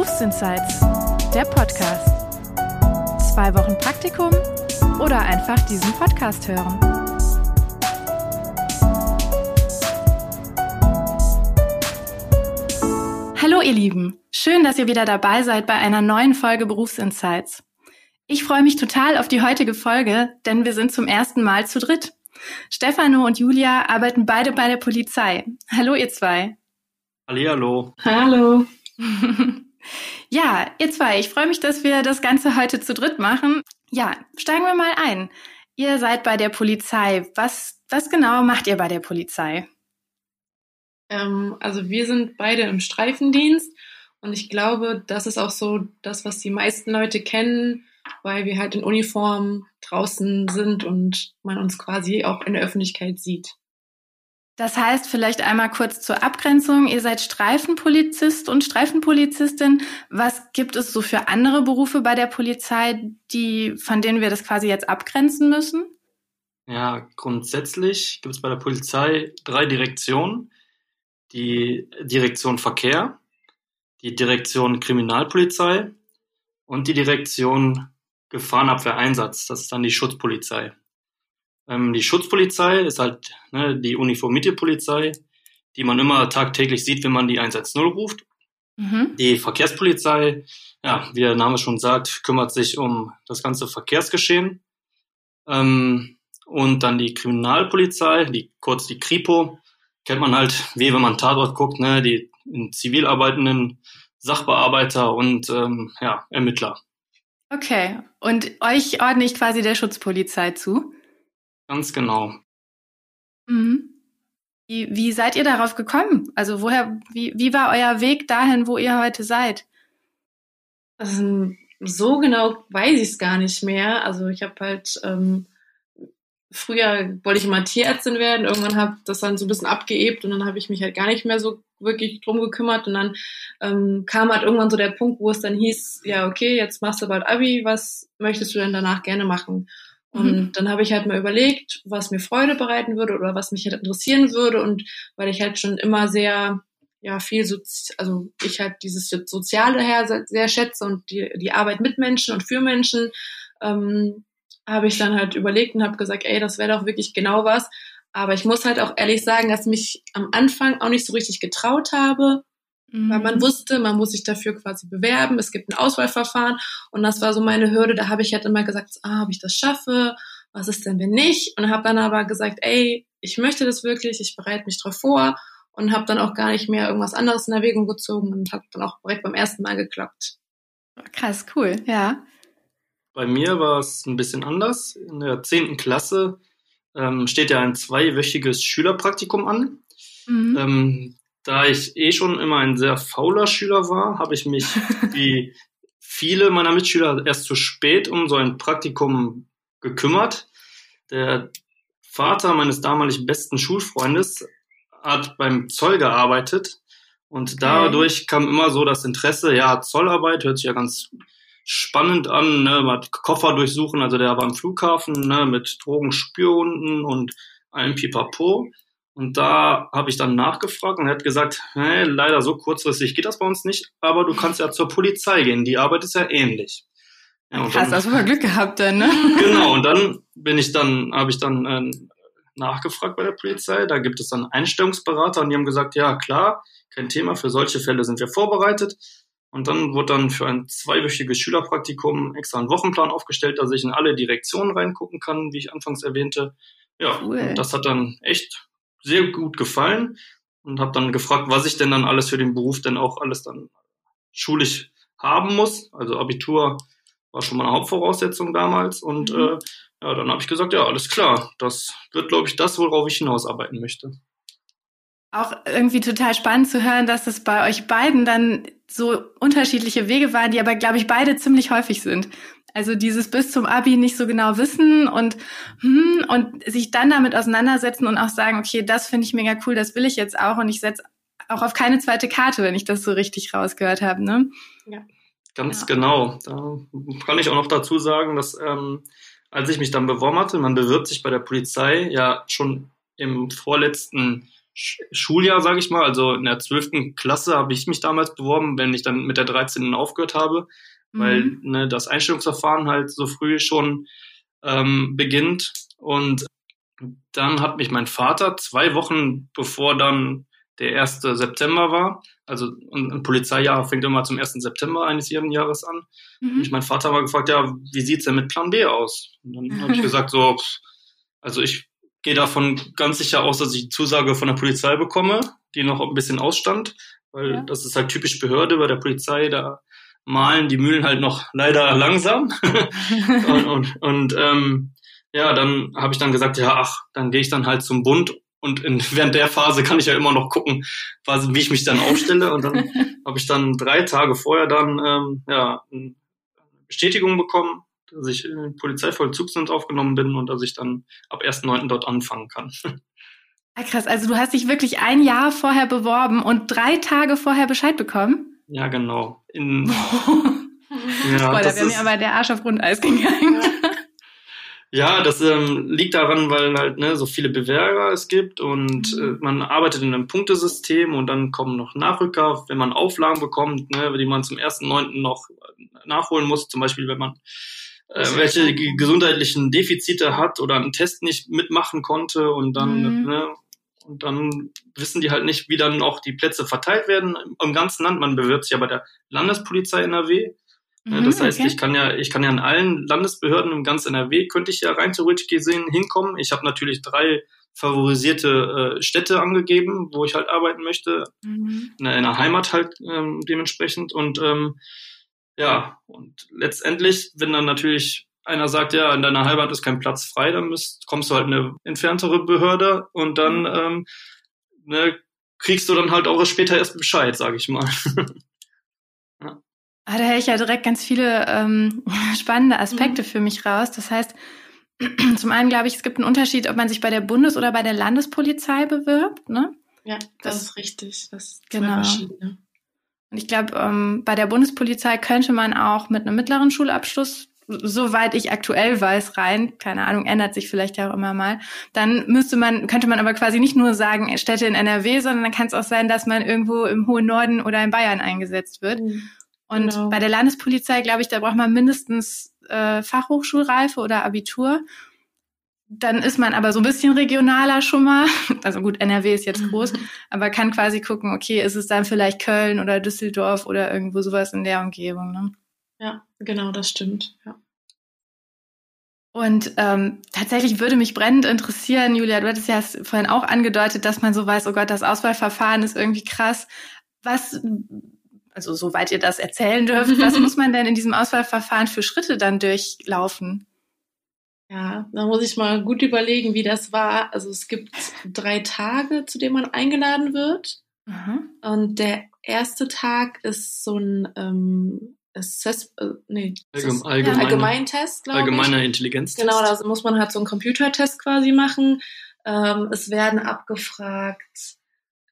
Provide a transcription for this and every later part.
Berufsinsights, der Podcast. Zwei Wochen Praktikum oder einfach diesen Podcast hören. Hallo ihr Lieben, schön, dass ihr wieder dabei seid bei einer neuen Folge Berufsinsights. Ich freue mich total auf die heutige Folge, denn wir sind zum ersten Mal zu dritt. Stefano und Julia arbeiten beide bei der Polizei. Hallo ihr zwei. Hallihallo. Hallo. ja, ihr zwei, ich freue mich, dass wir das Ganze heute zu dritt machen. Ja, steigen wir mal ein. Ihr seid bei der Polizei. Was, was genau macht ihr bei der Polizei? Ähm, also wir sind beide im Streifendienst und ich glaube, das ist auch so das, was die meisten Leute kennen, weil wir halt in Uniform draußen sind und man uns quasi auch in der Öffentlichkeit sieht. Das heißt, vielleicht einmal kurz zur Abgrenzung. Ihr seid Streifenpolizist und Streifenpolizistin. Was gibt es so für andere Berufe bei der Polizei, die, von denen wir das quasi jetzt abgrenzen müssen? Ja, grundsätzlich gibt es bei der Polizei drei Direktionen. Die Direktion Verkehr, die Direktion Kriminalpolizei und die Direktion Gefahrenabwehreinsatz. Das ist dann die Schutzpolizei. Ähm, die Schutzpolizei ist halt ne, die uniformierte Polizei, die man immer tagtäglich sieht, wenn man die 110 ruft. Mhm. Die Verkehrspolizei, ja, wie der Name schon sagt, kümmert sich um das ganze Verkehrsgeschehen. Ähm, und dann die Kriminalpolizei, die kurz die Kripo, kennt man halt, wie wenn man Tatort guckt, ne, die in zivil arbeitenden Sachbearbeiter und ähm, ja, Ermittler. Okay, und euch ordne ich quasi der Schutzpolizei zu? Ganz genau. Mhm. Wie, wie seid ihr darauf gekommen? Also woher, wie, wie war euer Weg dahin, wo ihr heute seid? Also, so genau weiß ich es gar nicht mehr. Also ich habe halt ähm, früher wollte ich immer Tierärztin werden, irgendwann habe das dann so ein bisschen abgeebt und dann habe ich mich halt gar nicht mehr so wirklich drum gekümmert und dann ähm, kam halt irgendwann so der Punkt, wo es dann hieß, ja okay, jetzt machst du bald Abi, was möchtest du denn danach gerne machen? Und mhm. dann habe ich halt mal überlegt, was mir Freude bereiten würde oder was mich halt interessieren würde. Und weil ich halt schon immer sehr, ja, viel, so, also ich halt dieses Soziale her sehr schätze und die, die Arbeit mit Menschen und für Menschen, ähm, habe ich dann halt überlegt und habe gesagt, ey, das wäre doch wirklich genau was. Aber ich muss halt auch ehrlich sagen, dass mich am Anfang auch nicht so richtig getraut habe, Mhm. Weil man mhm. wusste, man muss sich dafür quasi bewerben, es gibt ein Auswahlverfahren und das war so meine Hürde, da habe ich halt immer gesagt, ah, ob ich das schaffe, was ist denn, wenn nicht? Und habe dann aber gesagt, ey, ich möchte das wirklich, ich bereite mich drauf vor und habe dann auch gar nicht mehr irgendwas anderes in Erwägung gezogen und habe dann auch direkt beim ersten Mal geklappt. Krass, cool, ja. Bei mir war es ein bisschen anders. In der zehnten Klasse ähm, steht ja ein zweiwöchiges Schülerpraktikum an. Mhm. Ähm, da ich eh schon immer ein sehr fauler Schüler war, habe ich mich wie viele meiner Mitschüler erst zu spät um so ein Praktikum gekümmert. Der Vater meines damalig besten Schulfreundes hat beim Zoll gearbeitet und dadurch kam immer so das Interesse, ja, Zollarbeit hört sich ja ganz spannend an, ne, man hat Koffer durchsuchen, also der war am Flughafen, ne, mit Drogenspürhunden und allem Pipapo. Und da habe ich dann nachgefragt und er hat gesagt, hey, leider so kurzfristig geht das bei uns nicht, aber du kannst ja zur Polizei gehen, die Arbeit ist ja ähnlich. Ja, Krass, hast du mal Glück gehabt dann, ne? Genau, und dann bin ich dann, habe ich dann äh, nachgefragt bei der Polizei, da gibt es dann Einstellungsberater und die haben gesagt, ja klar, kein Thema, für solche Fälle sind wir vorbereitet. Und dann wurde dann für ein zweiwöchiges Schülerpraktikum extra ein Wochenplan aufgestellt, dass ich in alle Direktionen reingucken kann, wie ich anfangs erwähnte. Ja, cool. das hat dann echt sehr gut gefallen und habe dann gefragt, was ich denn dann alles für den Beruf denn auch alles dann schulisch haben muss. Also Abitur war schon mal eine Hauptvoraussetzung damals und mhm. äh, ja, dann habe ich gesagt, ja, alles klar, das wird, glaube ich, das, worauf ich hinausarbeiten möchte. Auch irgendwie total spannend zu hören, dass es bei euch beiden dann so unterschiedliche Wege waren, die aber, glaube ich, beide ziemlich häufig sind. Also dieses bis zum Abi nicht so genau wissen und hm, und sich dann damit auseinandersetzen und auch sagen, okay, das finde ich mega cool, das will ich jetzt auch und ich setze auch auf keine zweite Karte, wenn ich das so richtig rausgehört habe, ne? Ja. Ganz ja. genau. Da kann ich auch noch dazu sagen, dass ähm, als ich mich dann beworben hatte, man bewirbt sich bei der Polizei ja schon im vorletzten Schuljahr, sage ich mal, also in der zwölften Klasse habe ich mich damals beworben, wenn ich dann mit der 13. aufgehört habe, mhm. weil ne, das Einstellungsverfahren halt so früh schon ähm, beginnt. Und dann hat mich mein Vater zwei Wochen bevor dann der 1. September war, also ein Polizeijahr fängt immer zum 1. September eines jeden Jahres an. Mhm. Und ich mein Vater mal gefragt, ja, wie sieht's denn mit Plan B aus? Und dann habe ich gesagt, so, also ich gehe davon ganz sicher aus, dass ich die Zusage von der Polizei bekomme, die noch ein bisschen ausstand, weil ja. das ist halt typisch Behörde bei der Polizei, da malen die Mühlen halt noch leider langsam. und und, und ähm, ja, dann habe ich dann gesagt, ja, ach, dann gehe ich dann halt zum Bund und in, während der Phase kann ich ja immer noch gucken, was, wie ich mich dann aufstelle. Und dann habe ich dann drei Tage vorher dann ähm, ja, eine Bestätigung bekommen dass ich in Polizeivollzugsdienst aufgenommen bin und dass ich dann ab 1.9. dort anfangen kann. Ah, krass, also du hast dich wirklich ein Jahr vorher beworben und drei Tage vorher Bescheid bekommen? Ja, genau. In, ja, Spoiler, wäre mir aber der Arsch auf Grundeis gegangen. Ja, das ähm, liegt daran, weil halt ne, so viele Bewerber es gibt und mhm. äh, man arbeitet in einem Punktesystem und dann kommen noch Nachrücker, wenn man Auflagen bekommt, ne, die man zum ersten Neunten noch nachholen muss, zum Beispiel wenn man äh, welche gesundheitlichen Defizite hat oder einen Test nicht mitmachen konnte und dann, mhm. ne, und dann wissen die halt nicht, wie dann auch die Plätze verteilt werden im ganzen Land. Man bewirbt sich ja bei der Landespolizei NRW. Mhm, das heißt, okay. ich kann ja, ich kann ja in allen Landesbehörden im ganzen NRW könnte ich ja rein theoretisch gesehen hinkommen. Ich habe natürlich drei favorisierte äh, Städte angegeben, wo ich halt arbeiten möchte, mhm. in, der, Heimat halt ähm, dementsprechend und ähm, ja, und letztendlich, wenn dann natürlich einer sagt, ja, in deiner Heimat ist kein Platz frei, dann müsst, kommst du halt in eine entferntere Behörde und dann mhm. ähm, ne, kriegst du dann halt auch später erst Bescheid, sage ich mal. ja. Ah, da höre ich ja direkt ganz viele ähm, spannende Aspekte mhm. für mich raus. Das heißt, zum einen glaube ich, es gibt einen Unterschied, ob man sich bei der Bundes- oder bei der Landespolizei bewirbt. Ne? Ja, das, das ist richtig. Das ist genau. verschiedene. Und ich glaube, ähm, bei der Bundespolizei könnte man auch mit einem mittleren Schulabschluss, soweit ich aktuell weiß, rein, keine Ahnung, ändert sich vielleicht ja auch immer mal, dann müsste man, könnte man aber quasi nicht nur sagen, Städte in NRW, sondern dann kann es auch sein, dass man irgendwo im hohen Norden oder in Bayern eingesetzt wird. Mhm. Und genau. bei der Landespolizei, glaube ich, da braucht man mindestens äh, Fachhochschulreife oder Abitur. Dann ist man aber so ein bisschen regionaler schon mal. Also gut, NRW ist jetzt groß, mhm. aber kann quasi gucken, okay, ist es dann vielleicht Köln oder Düsseldorf oder irgendwo sowas in der Umgebung. Ne? Ja, genau, das stimmt. Ja. Und ähm, tatsächlich würde mich brennend interessieren, Julia, du hattest ja vorhin auch angedeutet, dass man so weiß, oh Gott, das Auswahlverfahren ist irgendwie krass. Was, also soweit ihr das erzählen dürft, was muss man denn in diesem Auswahlverfahren für Schritte dann durchlaufen? Ja, da muss ich mal gut überlegen, wie das war. Also es gibt drei Tage, zu denen man eingeladen wird. Mhm. Und der erste Tag ist so ein ähm, Assess äh, nee, Allgeme allgemeine, Allgemeintest, glaube ich. Allgemeiner Intelligenztest. Genau, da muss man halt so einen Computertest quasi machen. Ähm, es werden abgefragt,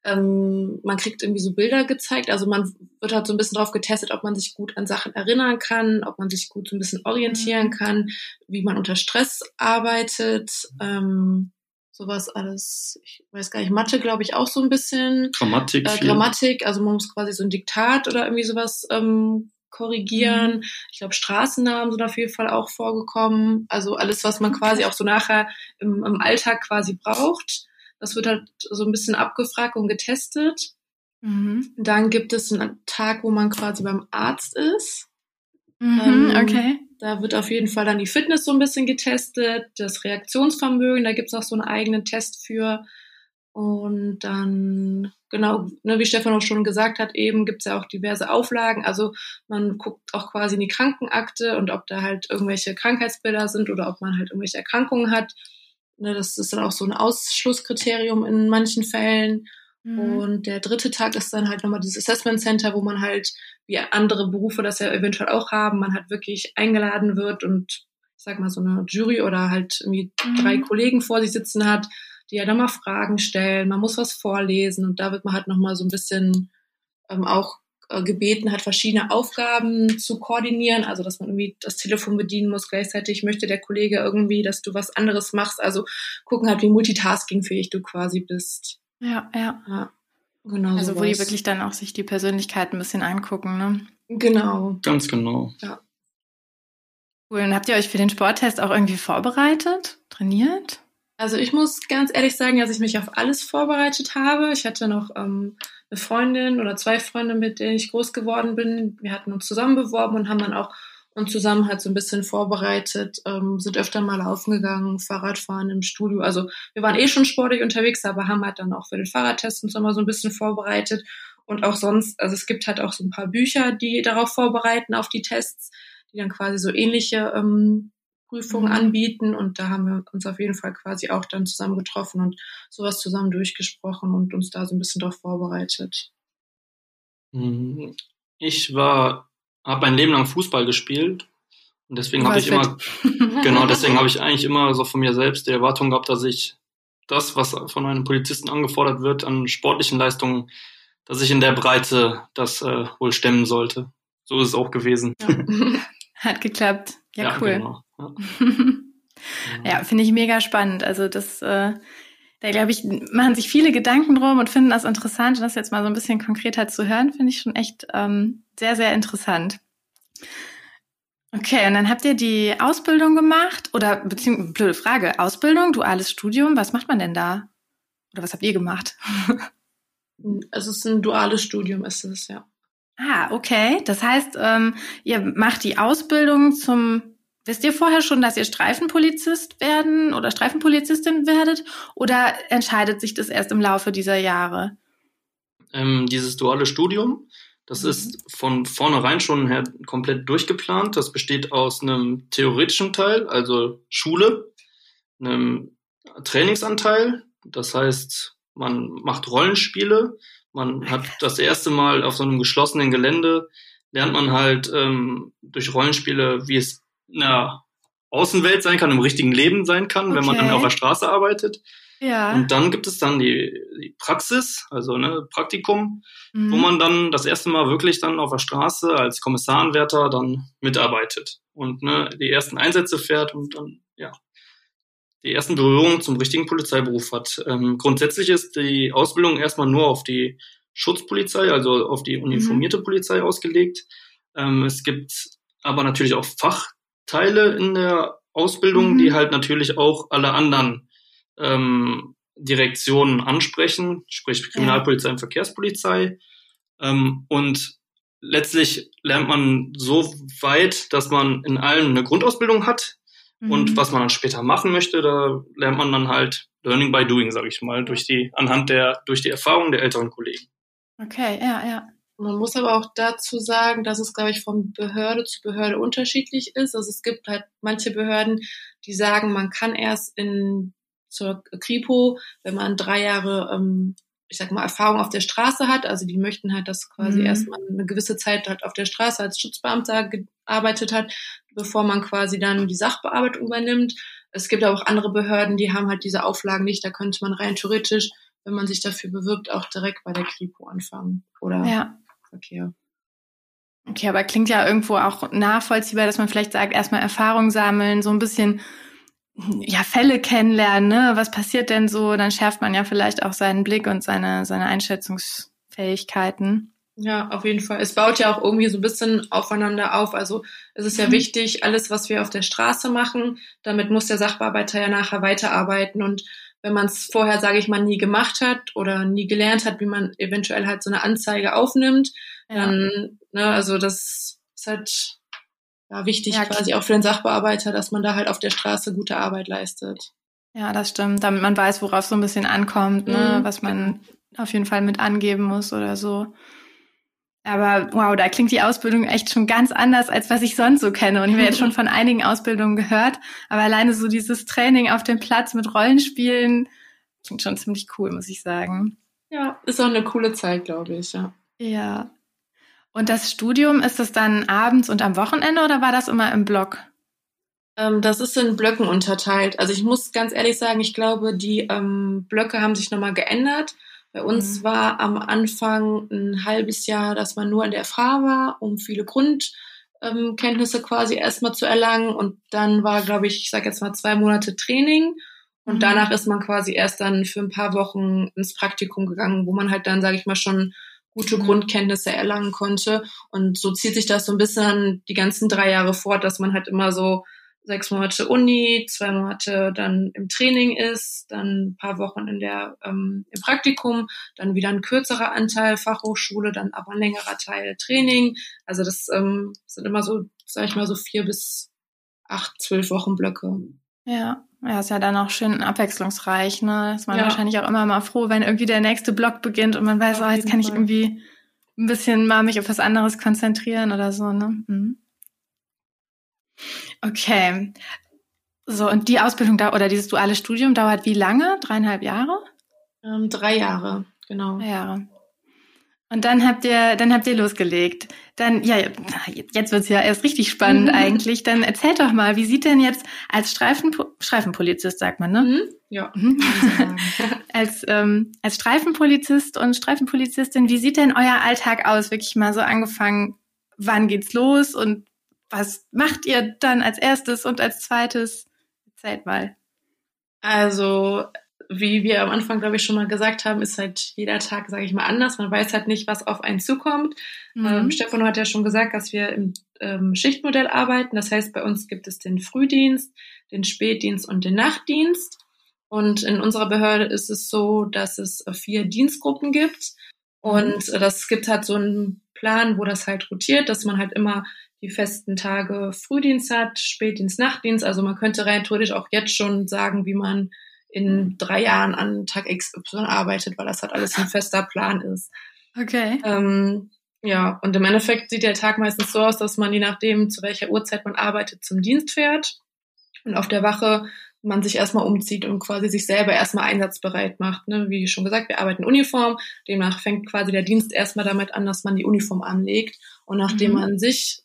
ähm, man kriegt irgendwie so Bilder gezeigt. Also man wird halt so ein bisschen drauf getestet, ob man sich gut an Sachen erinnern kann, ob man sich gut so ein bisschen orientieren mhm. kann, wie man unter Stress arbeitet. Ähm, sowas alles, ich weiß gar nicht, Mathe glaube ich auch so ein bisschen. Grammatik. Äh, Grammatik, also man muss quasi so ein Diktat oder irgendwie sowas ähm, korrigieren. Mhm. Ich glaube, Straßennamen sind auf jeden Fall auch vorgekommen. Also alles, was man quasi auch so nachher im, im Alltag quasi braucht. Das wird halt so ein bisschen abgefragt und getestet. Mhm. Dann gibt es einen Tag, wo man quasi beim Arzt ist. Mhm, ähm, okay. Da wird auf jeden Fall dann die Fitness so ein bisschen getestet, das Reaktionsvermögen, da gibt es auch so einen eigenen Test für. Und dann, genau, ne, wie Stefan auch schon gesagt hat, eben gibt es ja auch diverse Auflagen. Also man guckt auch quasi in die Krankenakte und ob da halt irgendwelche Krankheitsbilder sind oder ob man halt irgendwelche Erkrankungen hat. Ne, das ist dann auch so ein Ausschlusskriterium in manchen Fällen. Mhm. Und der dritte Tag ist dann halt nochmal dieses Assessment Center, wo man halt, wie andere Berufe das ja eventuell auch haben, man halt wirklich eingeladen wird und ich sag mal so eine Jury oder halt irgendwie mhm. drei Kollegen vor sich sitzen hat, die ja dann mal Fragen stellen, man muss was vorlesen und da wird man halt nochmal so ein bisschen ähm, auch äh, gebeten hat, verschiedene Aufgaben zu koordinieren, also dass man irgendwie das Telefon bedienen muss, gleichzeitig möchte der Kollege irgendwie, dass du was anderes machst, also gucken halt, wie multitaskingfähig du quasi bist. Ja, ja. ja genau. Also sowas. wo die wirklich dann auch sich die Persönlichkeit ein bisschen angucken, ne? Genau. Ganz genau. Ja. Cool. Und habt ihr euch für den Sporttest auch irgendwie vorbereitet, trainiert? Also ich muss ganz ehrlich sagen, dass ich mich auf alles vorbereitet habe. Ich hatte noch ähm, eine Freundin oder zwei Freunde, mit denen ich groß geworden bin. Wir hatten uns zusammen beworben und haben dann auch uns zusammen halt so ein bisschen vorbereitet, ähm, sind öfter mal laufen gegangen, Fahrradfahren im Studio. Also wir waren eh schon sportlich unterwegs, aber haben halt dann auch für den Fahrradtest uns immer so ein bisschen vorbereitet. Und auch sonst, also es gibt halt auch so ein paar Bücher, die darauf vorbereiten, auf die Tests, die dann quasi so ähnliche ähm, Prüfungen mhm. anbieten. Und da haben wir uns auf jeden Fall quasi auch dann zusammen getroffen und sowas zusammen durchgesprochen und uns da so ein bisschen darauf vorbereitet. Mhm. Ich war, habe mein Leben lang Fußball gespielt. Und deswegen habe ich immer, genau, deswegen habe ich eigentlich immer so von mir selbst die Erwartung gehabt, dass ich das, was von einem Polizisten angefordert wird, an sportlichen Leistungen, dass ich in der Breite das äh, wohl stemmen sollte. So ist es auch gewesen. Ja. Hat geklappt. Ja, ja cool. Genau. Ja, ja finde ich mega spannend. Also das, äh, da glaube ich, machen sich viele Gedanken drum und finden das interessant. Und das jetzt mal so ein bisschen konkreter zu hören, finde ich schon echt ähm, sehr, sehr interessant. Okay, und dann habt ihr die Ausbildung gemacht oder beziehungsweise blöde Frage, Ausbildung, duales Studium, was macht man denn da? Oder was habt ihr gemacht? Es ist ein duales Studium, ist es, ja. Ah, okay. Das heißt, ähm, ihr macht die Ausbildung zum, wisst ihr vorher schon, dass ihr Streifenpolizist werden oder Streifenpolizistin werdet oder entscheidet sich das erst im Laufe dieser Jahre? Ähm, dieses duale Studium, das mhm. ist von vornherein schon her komplett durchgeplant. Das besteht aus einem theoretischen Teil, also Schule, einem Trainingsanteil, das heißt, man macht Rollenspiele, man hat das erste Mal auf so einem geschlossenen Gelände, lernt man halt ähm, durch Rollenspiele, wie es in der Außenwelt sein kann, im richtigen Leben sein kann, okay. wenn man dann auf der Straße arbeitet. Ja. Und dann gibt es dann die, die Praxis, also ne, Praktikum, mhm. wo man dann das erste Mal wirklich dann auf der Straße als Kommissarenwärter dann mitarbeitet und ne, die ersten Einsätze fährt und dann, ja, die ersten Berührungen zum richtigen Polizeiberuf hat. Ähm, grundsätzlich ist die Ausbildung erstmal nur auf die Schutzpolizei, also auf die uniformierte mhm. Polizei ausgelegt. Ähm, es gibt aber natürlich auch Fachteile in der Ausbildung, mhm. die halt natürlich auch alle anderen ähm, Direktionen ansprechen, sprich Kriminalpolizei und Verkehrspolizei. Ähm, und letztlich lernt man so weit, dass man in allem eine Grundausbildung hat, Mhm. Und was man dann später machen möchte, da lernt man dann halt Learning by Doing, sage ich mal, durch die, anhand der, durch die Erfahrung der älteren Kollegen. Okay, ja, ja. Man muss aber auch dazu sagen, dass es, glaube ich, von Behörde zu Behörde unterschiedlich ist. Also es gibt halt manche Behörden, die sagen, man kann erst in zur Kripo, wenn man drei Jahre ähm, ich sag mal, Erfahrung auf der Straße hat. Also die möchten halt, dass quasi mhm. erstmal eine gewisse Zeit halt auf der Straße als Schutzbeamter gearbeitet hat, bevor man quasi dann die Sachbearbeitung übernimmt. Es gibt aber auch andere Behörden, die haben halt diese Auflagen nicht. Da könnte man rein theoretisch, wenn man sich dafür bewirbt, auch direkt bei der Kripo anfangen oder ja. Verkehr. Okay, aber klingt ja irgendwo auch nachvollziehbar, dass man vielleicht sagt, erstmal Erfahrung sammeln, so ein bisschen ja, Fälle kennenlernen, ne? Was passiert denn so? Dann schärft man ja vielleicht auch seinen Blick und seine, seine Einschätzungsfähigkeiten. Ja, auf jeden Fall. Es baut ja auch irgendwie so ein bisschen aufeinander auf. Also es ist ja mhm. wichtig, alles, was wir auf der Straße machen, damit muss der Sachbearbeiter ja nachher weiterarbeiten. Und wenn man es vorher, sage ich mal, nie gemacht hat oder nie gelernt hat, wie man eventuell halt so eine Anzeige aufnimmt, ja. dann, ne, also das ist halt ja, wichtig ja, quasi auch für den Sachbearbeiter, dass man da halt auf der Straße gute Arbeit leistet. Ja, das stimmt, damit man weiß, worauf so ein bisschen ankommt, ne? Mhm. was man auf jeden Fall mit angeben muss oder so. Aber wow, da klingt die Ausbildung echt schon ganz anders, als was ich sonst so kenne. Und ich habe jetzt schon von einigen Ausbildungen gehört, aber alleine so dieses Training auf dem Platz mit Rollenspielen klingt schon ziemlich cool, muss ich sagen. Ja, ist auch eine coole Zeit, glaube ich, ja. Ja, und das Studium, ist das dann abends und am Wochenende oder war das immer im Block? Ähm, das ist in Blöcken unterteilt. Also ich muss ganz ehrlich sagen, ich glaube, die ähm, Blöcke haben sich nochmal geändert. Bei uns mhm. war am Anfang ein halbes Jahr, dass man nur in der FH war, um viele Grundkenntnisse ähm, quasi erstmal zu erlangen. Und dann war, glaube ich, ich sage jetzt mal zwei Monate Training. Und mhm. danach ist man quasi erst dann für ein paar Wochen ins Praktikum gegangen, wo man halt dann, sage ich mal, schon gute mhm. Grundkenntnisse erlangen konnte. Und so zieht sich das so ein bisschen die ganzen drei Jahre fort, dass man halt immer so sechs Monate Uni, zwei Monate dann im Training ist, dann ein paar Wochen in der ähm, im Praktikum, dann wieder ein kürzerer Anteil Fachhochschule, dann aber ein längerer Teil Training. Also das ähm, sind immer so, sag ich mal, so vier bis acht, zwölf Wochen Blöcke. Ja, ja, ist ja dann auch schön abwechslungsreich, ne? Ist man ja. wahrscheinlich auch immer mal froh, wenn irgendwie der nächste Block beginnt und man weiß, oh, jetzt kann ich irgendwie ein bisschen mal mich auf was anderes konzentrieren oder so, ne? Mhm. Okay. So, und die Ausbildung da oder dieses duale Studium dauert wie lange? Dreieinhalb Jahre? Ähm, drei Jahre, genau. Drei Jahre. Und dann habt ihr, dann habt ihr losgelegt. Dann, ja, jetzt wird's ja erst richtig spannend mhm. eigentlich. Dann erzählt doch mal, wie sieht denn jetzt als Streifenpo Streifenpolizist, sagt man, ne? Mhm. Ja. Mhm. als, ähm, als Streifenpolizist und Streifenpolizistin, wie sieht denn euer Alltag aus? Wirklich mal so angefangen, wann geht's los und was macht ihr dann als erstes und als zweites? Erzählt mal. Also, wie wir am Anfang, glaube ich, schon mal gesagt haben, ist halt jeder Tag, sage ich mal, anders. Man weiß halt nicht, was auf einen zukommt. Mhm. Ähm, Stefano hat ja schon gesagt, dass wir im ähm, Schichtmodell arbeiten. Das heißt, bei uns gibt es den Frühdienst, den Spätdienst und den Nachtdienst. Und in unserer Behörde ist es so, dass es vier Dienstgruppen gibt. Und das gibt halt so einen Plan, wo das halt rotiert, dass man halt immer die festen Tage Frühdienst hat, Spätdienst, Nachtdienst. Also man könnte rein theoretisch auch jetzt schon sagen, wie man in drei Jahren an Tag XY arbeitet, weil das halt alles ein fester Plan ist. Okay. Ähm, ja, und im Endeffekt sieht der Tag meistens so aus, dass man je nachdem, zu welcher Uhrzeit man arbeitet, zum Dienst fährt und auf der Wache man sich erstmal umzieht und quasi sich selber erstmal einsatzbereit macht. Ne? Wie schon gesagt, wir arbeiten in Uniform, demnach fängt quasi der Dienst erstmal damit an, dass man die Uniform anlegt und nachdem mhm. man sich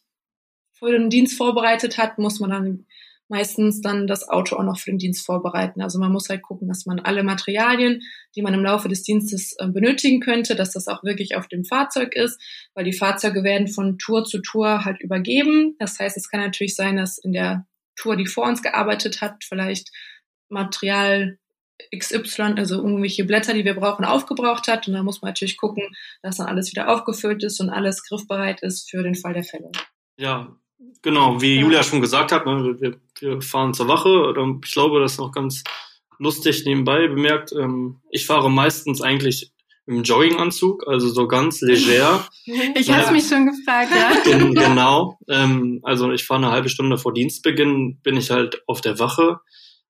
für den Dienst vorbereitet hat, muss man dann meistens dann das Auto auch noch für den Dienst vorbereiten. Also man muss halt gucken, dass man alle Materialien, die man im Laufe des Dienstes äh, benötigen könnte, dass das auch wirklich auf dem Fahrzeug ist, weil die Fahrzeuge werden von Tour zu Tour halt übergeben. Das heißt, es kann natürlich sein, dass in der Tour, die vor uns gearbeitet hat, vielleicht Material XY, also irgendwelche Blätter, die wir brauchen, aufgebraucht hat. Und da muss man natürlich gucken, dass dann alles wieder aufgefüllt ist und alles griffbereit ist für den Fall der Fälle. Ja, Genau, wie Julia schon gesagt hat, ne, wir, wir fahren zur Wache. Ich glaube, das ist noch ganz lustig nebenbei bemerkt. Ähm, ich fahre meistens eigentlich im Jogginganzug, also so ganz leger. Ich ja. habe mich schon gefragt, ja. genau. Ähm, also ich fahre eine halbe Stunde vor Dienstbeginn, bin ich halt auf der Wache.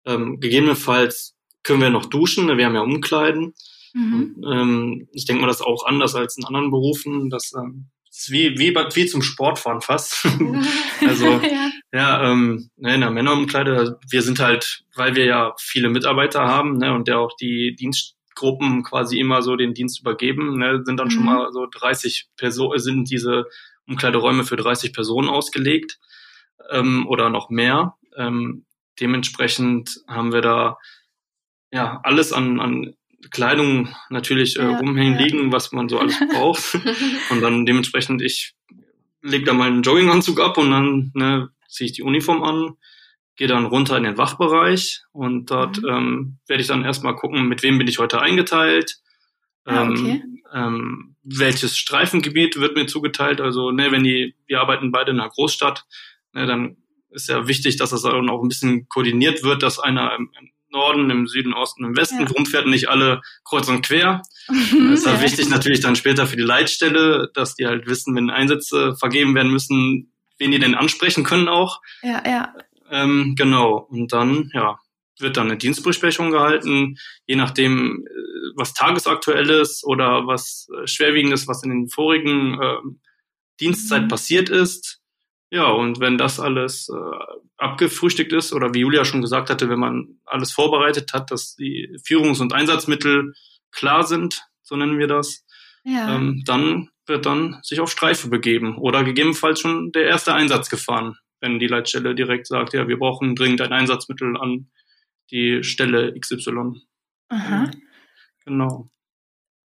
Ähm, gegebenenfalls können wir noch duschen, wir haben ja Umkleiden. Mhm. Ähm, ich denke mal, das ist auch anders als in anderen Berufen, dass ähm, wie, wie, wie zum Sportfahren fast. also, ja, ja ähm, ne, in der Männerumkleide, wir sind halt, weil wir ja viele Mitarbeiter haben ne, und der auch die Dienstgruppen quasi immer so den Dienst übergeben, ne, sind dann mhm. schon mal so 30 Personen, sind diese Umkleideräume für 30 Personen ausgelegt ähm, oder noch mehr. Ähm, dementsprechend haben wir da ja alles an, an Kleidung natürlich äh, ja, rumhängen ja. liegen, was man so alles braucht. und dann dementsprechend, ich lege da meinen Jogginganzug ab und dann ne, ziehe ich die Uniform an, gehe dann runter in den Wachbereich und dort mhm. ähm, werde ich dann erstmal gucken, mit wem bin ich heute eingeteilt. Ah, ähm, okay. ähm, welches Streifengebiet wird mir zugeteilt? Also, ne, wenn die, wir arbeiten beide in einer Großstadt, ne, dann ist ja wichtig, dass das auch ein bisschen koordiniert wird, dass einer im, Norden, im Süden, Osten, im Westen ja. rumfährt, nicht alle kreuz und quer. das ist halt wichtig natürlich dann später für die Leitstelle, dass die halt wissen, wenn Einsätze vergeben werden müssen, wen die denn ansprechen können auch. Ja, ja. Ähm, genau. Und dann, ja, wird dann eine Dienstbesprechung gehalten, je nachdem, äh, was tagesaktuell ist oder was äh, schwerwiegend ist, was in den vorigen äh, Dienstzeit mhm. passiert ist. Ja, und wenn das alles äh, abgefrühstückt ist oder wie Julia schon gesagt hatte, wenn man alles vorbereitet hat, dass die Führungs- und Einsatzmittel klar sind, so nennen wir das, ja. ähm, dann wird dann sich auf Streife begeben oder gegebenenfalls schon der erste Einsatz gefahren, wenn die Leitstelle direkt sagt, ja, wir brauchen dringend ein Einsatzmittel an die Stelle XY. Aha. Genau.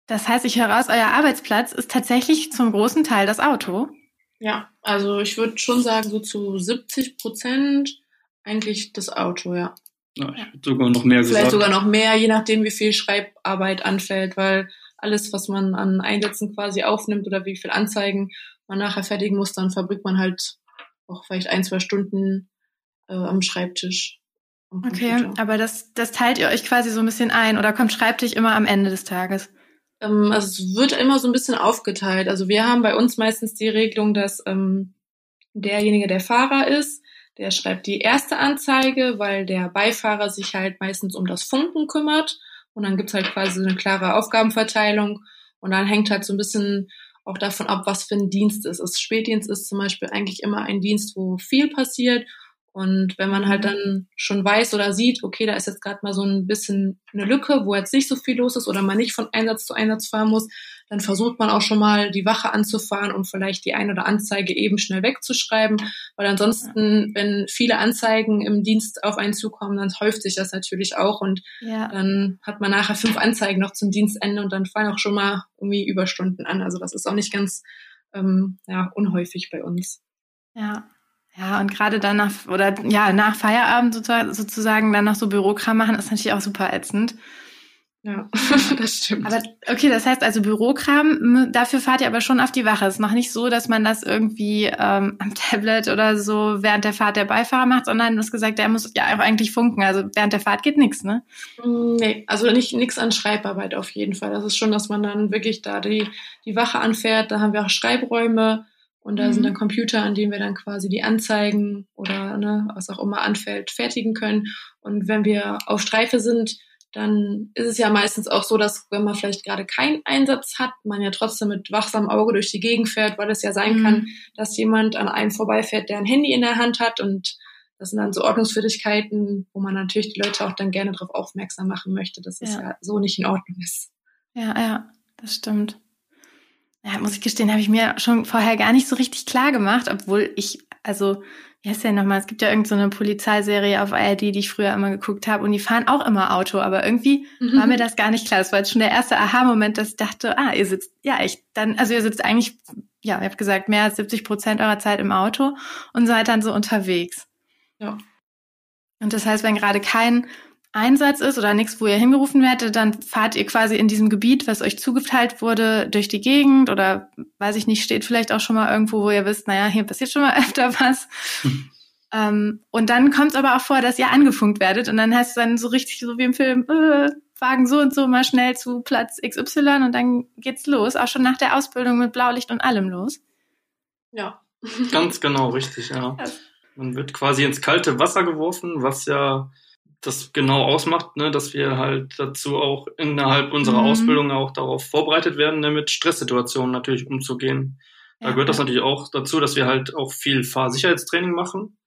Das heißt, ich höre raus, euer Arbeitsplatz ist tatsächlich zum großen Teil das Auto. Ja, also ich würde schon sagen, so zu 70 Prozent eigentlich das Auto, ja. Ja, ich würde sogar noch mehr Vielleicht gesagt. sogar noch mehr, je nachdem, wie viel Schreibarbeit anfällt, weil alles, was man an Einsätzen quasi aufnimmt oder wie viel Anzeigen man nachher fertigen muss, dann verbringt man halt auch vielleicht ein, zwei Stunden äh, am Schreibtisch. Okay, aber das, das teilt ihr euch quasi so ein bisschen ein oder kommt Schreibtisch immer am Ende des Tages? Ähm, also es wird immer so ein bisschen aufgeteilt. Also wir haben bei uns meistens die Regelung, dass ähm, derjenige, der Fahrer ist, der schreibt die erste Anzeige, weil der Beifahrer sich halt meistens um das Funken kümmert. Und dann gibt's halt quasi eine klare Aufgabenverteilung. Und dann hängt halt so ein bisschen auch davon ab, was für ein Dienst es ist. Spätdienst ist zum Beispiel eigentlich immer ein Dienst, wo viel passiert und wenn man halt mhm. dann schon weiß oder sieht, okay, da ist jetzt gerade mal so ein bisschen eine Lücke, wo jetzt nicht so viel los ist oder man nicht von Einsatz zu Einsatz fahren muss, dann versucht man auch schon mal die Wache anzufahren, um vielleicht die ein oder Anzeige eben schnell wegzuschreiben. Weil ansonsten, wenn viele Anzeigen im Dienst auf einen zukommen, dann häuft sich das natürlich auch und ja. dann hat man nachher fünf Anzeigen noch zum Dienstende und dann fallen auch schon mal irgendwie Überstunden an. Also das ist auch nicht ganz ähm, ja, unhäufig bei uns. Ja, ja, und gerade dann nach, oder ja, nach Feierabend sozusagen dann noch so Bürokram machen, ist natürlich auch super ätzend. Ja, das stimmt. Aber okay, das heißt also Bürokram, dafür fahrt ihr aber schon auf die Wache. Es ist noch nicht so, dass man das irgendwie ähm, am Tablet oder so während der Fahrt der Beifahrer macht, sondern du hast gesagt, der muss ja auch eigentlich funken. Also während der Fahrt geht nichts, ne? Mm, nee, also nicht nichts an Schreibarbeit auf jeden Fall. Das ist schon, dass man dann wirklich da die, die Wache anfährt. Da haben wir auch Schreibräume und da mhm. sind dann Computer, an denen wir dann quasi die Anzeigen oder ne, was auch immer anfällt, fertigen können. Und wenn wir auf Streife sind, dann ist es ja meistens auch so, dass wenn man vielleicht gerade keinen Einsatz hat, man ja trotzdem mit wachsamem Auge durch die Gegend fährt, weil es ja sein mhm. kann, dass jemand an einem vorbeifährt, der ein Handy in der Hand hat und das sind dann so Ordnungswidrigkeiten, wo man natürlich die Leute auch dann gerne darauf aufmerksam machen möchte, dass es ja. ja so nicht in Ordnung ist. Ja, ja, das stimmt. Ja, muss ich gestehen, habe ich mir schon vorher gar nicht so richtig klar gemacht, obwohl ich, also, wie heißt der nochmal? Es gibt ja irgendeine so Polizeiserie auf ARD, die ich früher immer geguckt habe und die fahren auch immer Auto, aber irgendwie mhm. war mir das gar nicht klar. Das war jetzt schon der erste Aha-Moment, dass ich dachte, ah, ihr sitzt, ja, ich, dann, also ihr sitzt eigentlich, ja, ihr habt gesagt, mehr als 70 Prozent eurer Zeit im Auto und seid dann so unterwegs. Ja. Und das heißt, wenn gerade kein Einsatz ist oder nichts, wo ihr hingerufen werdet, dann fahrt ihr quasi in diesem Gebiet, was euch zugeteilt wurde, durch die Gegend oder weiß ich nicht, steht vielleicht auch schon mal irgendwo, wo ihr wisst, naja, hier passiert schon mal öfter was. Hm. Ähm, und dann kommt es aber auch vor, dass ihr angefunkt werdet und dann heißt es dann so richtig so wie im Film, äh, Wagen so und so mal schnell zu Platz XY und dann geht's los, auch schon nach der Ausbildung mit Blaulicht und allem los. Ja. Ganz genau, richtig, ja. Man wird quasi ins kalte Wasser geworfen, was ja das genau ausmacht, ne, dass wir halt dazu auch innerhalb unserer mhm. Ausbildung auch darauf vorbereitet werden, ne, mit Stresssituationen natürlich umzugehen. Da ja, gehört das natürlich auch dazu, dass wir halt auch viel Fahrsicherheitstraining machen.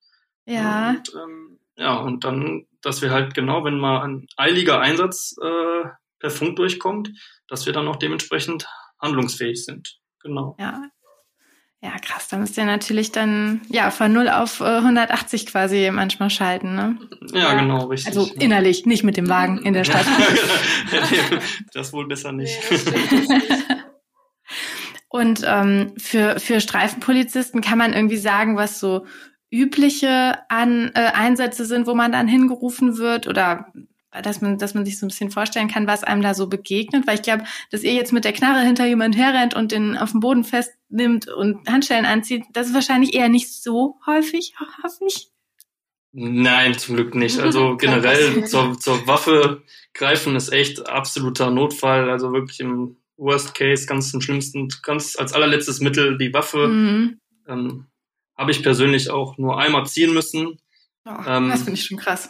Ja. Und, ähm, ja, und dann, dass wir halt genau, wenn mal ein eiliger Einsatz äh, per Funk durchkommt, dass wir dann auch dementsprechend handlungsfähig sind. Genau. Ja, ja, krass, da müsst ihr natürlich dann ja von 0 auf äh, 180 quasi manchmal schalten, ne? Ja, genau, richtig. Also innerlich, nicht mit dem Wagen in der Stadt. das wohl besser nicht. Und ähm, für, für Streifenpolizisten kann man irgendwie sagen, was so übliche An äh, Einsätze sind, wo man dann hingerufen wird oder dass man, dass man sich so ein bisschen vorstellen kann, was einem da so begegnet. Weil ich glaube, dass ihr jetzt mit der Knarre hinter jemand herrennt und den auf dem Boden festnimmt und Handschellen anzieht, das ist wahrscheinlich eher nicht so häufig, hoffe ich. Nein, zum Glück nicht. Also generell zur, zur Waffe greifen ist echt absoluter Notfall. Also wirklich im Worst Case, ganz im schlimmsten, ganz als allerletztes Mittel die Waffe. Mhm. Ähm, Habe ich persönlich auch nur einmal ziehen müssen. Oh, ähm, das finde ich schon krass.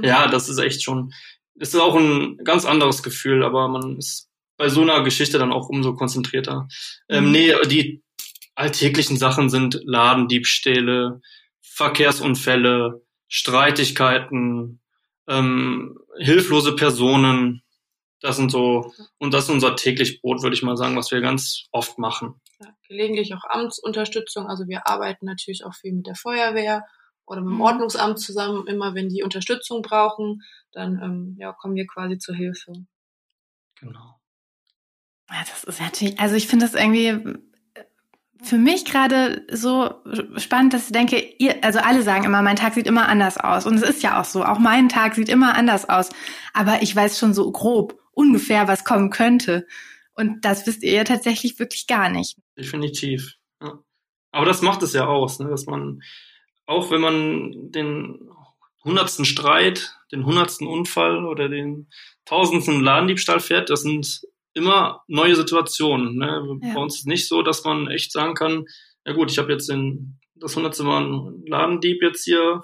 Ja, das ist echt schon, das ist auch ein ganz anderes Gefühl, aber man ist bei so einer Geschichte dann auch umso konzentrierter. Ähm, mhm. Ähm, nee, die alltäglichen Sachen sind Ladendiebstähle, Verkehrsunfälle, Streitigkeiten, ähm, hilflose Personen. Das sind so, und das ist unser täglich Brot, würde ich mal sagen, was wir ganz oft machen. Ja, gelegentlich auch Amtsunterstützung. Also wir arbeiten natürlich auch viel mit der Feuerwehr oder mit dem mhm. Ordnungsamt zusammen, immer wenn die Unterstützung brauchen, dann ähm, ja, kommen wir quasi zur Hilfe. Genau. Ja, das ist natürlich, also ich finde das irgendwie für mich gerade so spannend, dass ich denke, ihr, also alle sagen immer, mein Tag sieht immer anders aus. Und es ist ja auch so. Auch mein Tag sieht immer anders aus. Aber ich weiß schon so grob, ungefähr, was kommen könnte. Und das wisst ihr ja tatsächlich wirklich gar nicht. Definitiv. Ja. Aber das macht es ja aus, ne? dass man, auch wenn man den hundertsten Streit, den hundertsten Unfall oder den tausendsten Ladendiebstahl fährt, das sind immer neue Situationen. Ne? Ja. Bei uns ist es nicht so, dass man echt sagen kann, ja gut, ich habe jetzt den, das hundertste Mal einen Ladendieb jetzt hier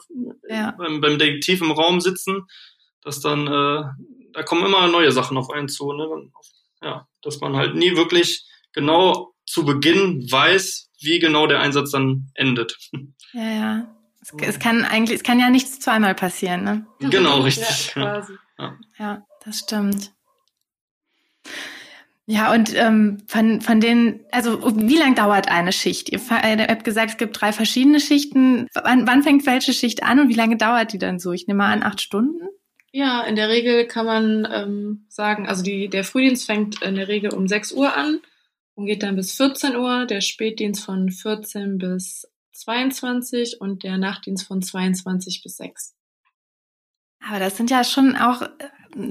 ja. beim, beim Detektiv im Raum sitzen, dass dann, äh, da kommen immer neue Sachen auf einen zu. Ne? Ja, dass man halt nie wirklich genau zu Beginn weiß, wie genau der Einsatz dann endet. Ja, ja. Es, es kann eigentlich, es kann ja nichts zweimal passieren, ne? Genau, richtig. Ja, ja. ja das stimmt. Ja, und ähm, von, von den, also wie lang dauert eine Schicht? Ihr, ihr habt gesagt, es gibt drei verschiedene Schichten. Wann, wann fängt welche Schicht an und wie lange dauert die dann so? Ich nehme mal an, acht Stunden? Ja, in der Regel kann man ähm, sagen, also die, der Frühdienst fängt in der Regel um 6 Uhr an und geht dann bis 14 Uhr, der Spätdienst von 14 bis 22 und der Nachtdienst von 22 bis 6. Aber das sind ja schon auch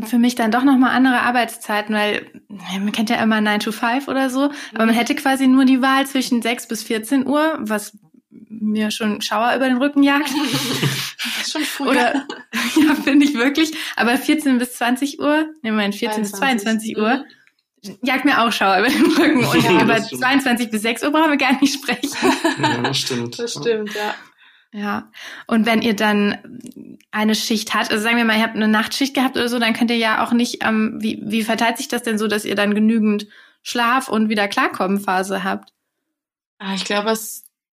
für mich dann doch nochmal andere Arbeitszeiten, weil man kennt ja immer 9 to 5 oder so, aber man mhm. hätte quasi nur die Wahl zwischen 6 bis 14 Uhr, was mir schon Schauer über den Rücken jagt. schon früh. Oder, ja, finde ich wirklich. Aber 14 bis 20 Uhr, nehmen wir 14 bis 22 Uhr, mhm. Jagt mir auch Schauer über den Rücken. Und ja, über 22 bis 6 Uhr brauchen wir gar nicht sprechen. Ja, das stimmt. Das stimmt, ja. Ja, und wenn ihr dann eine Schicht habt, also sagen wir mal, ihr habt eine Nachtschicht gehabt oder so, dann könnt ihr ja auch nicht, ähm, wie, wie verteilt sich das denn so, dass ihr dann genügend Schlaf und wieder Klarkommen Phase habt? Ah, ich glaube,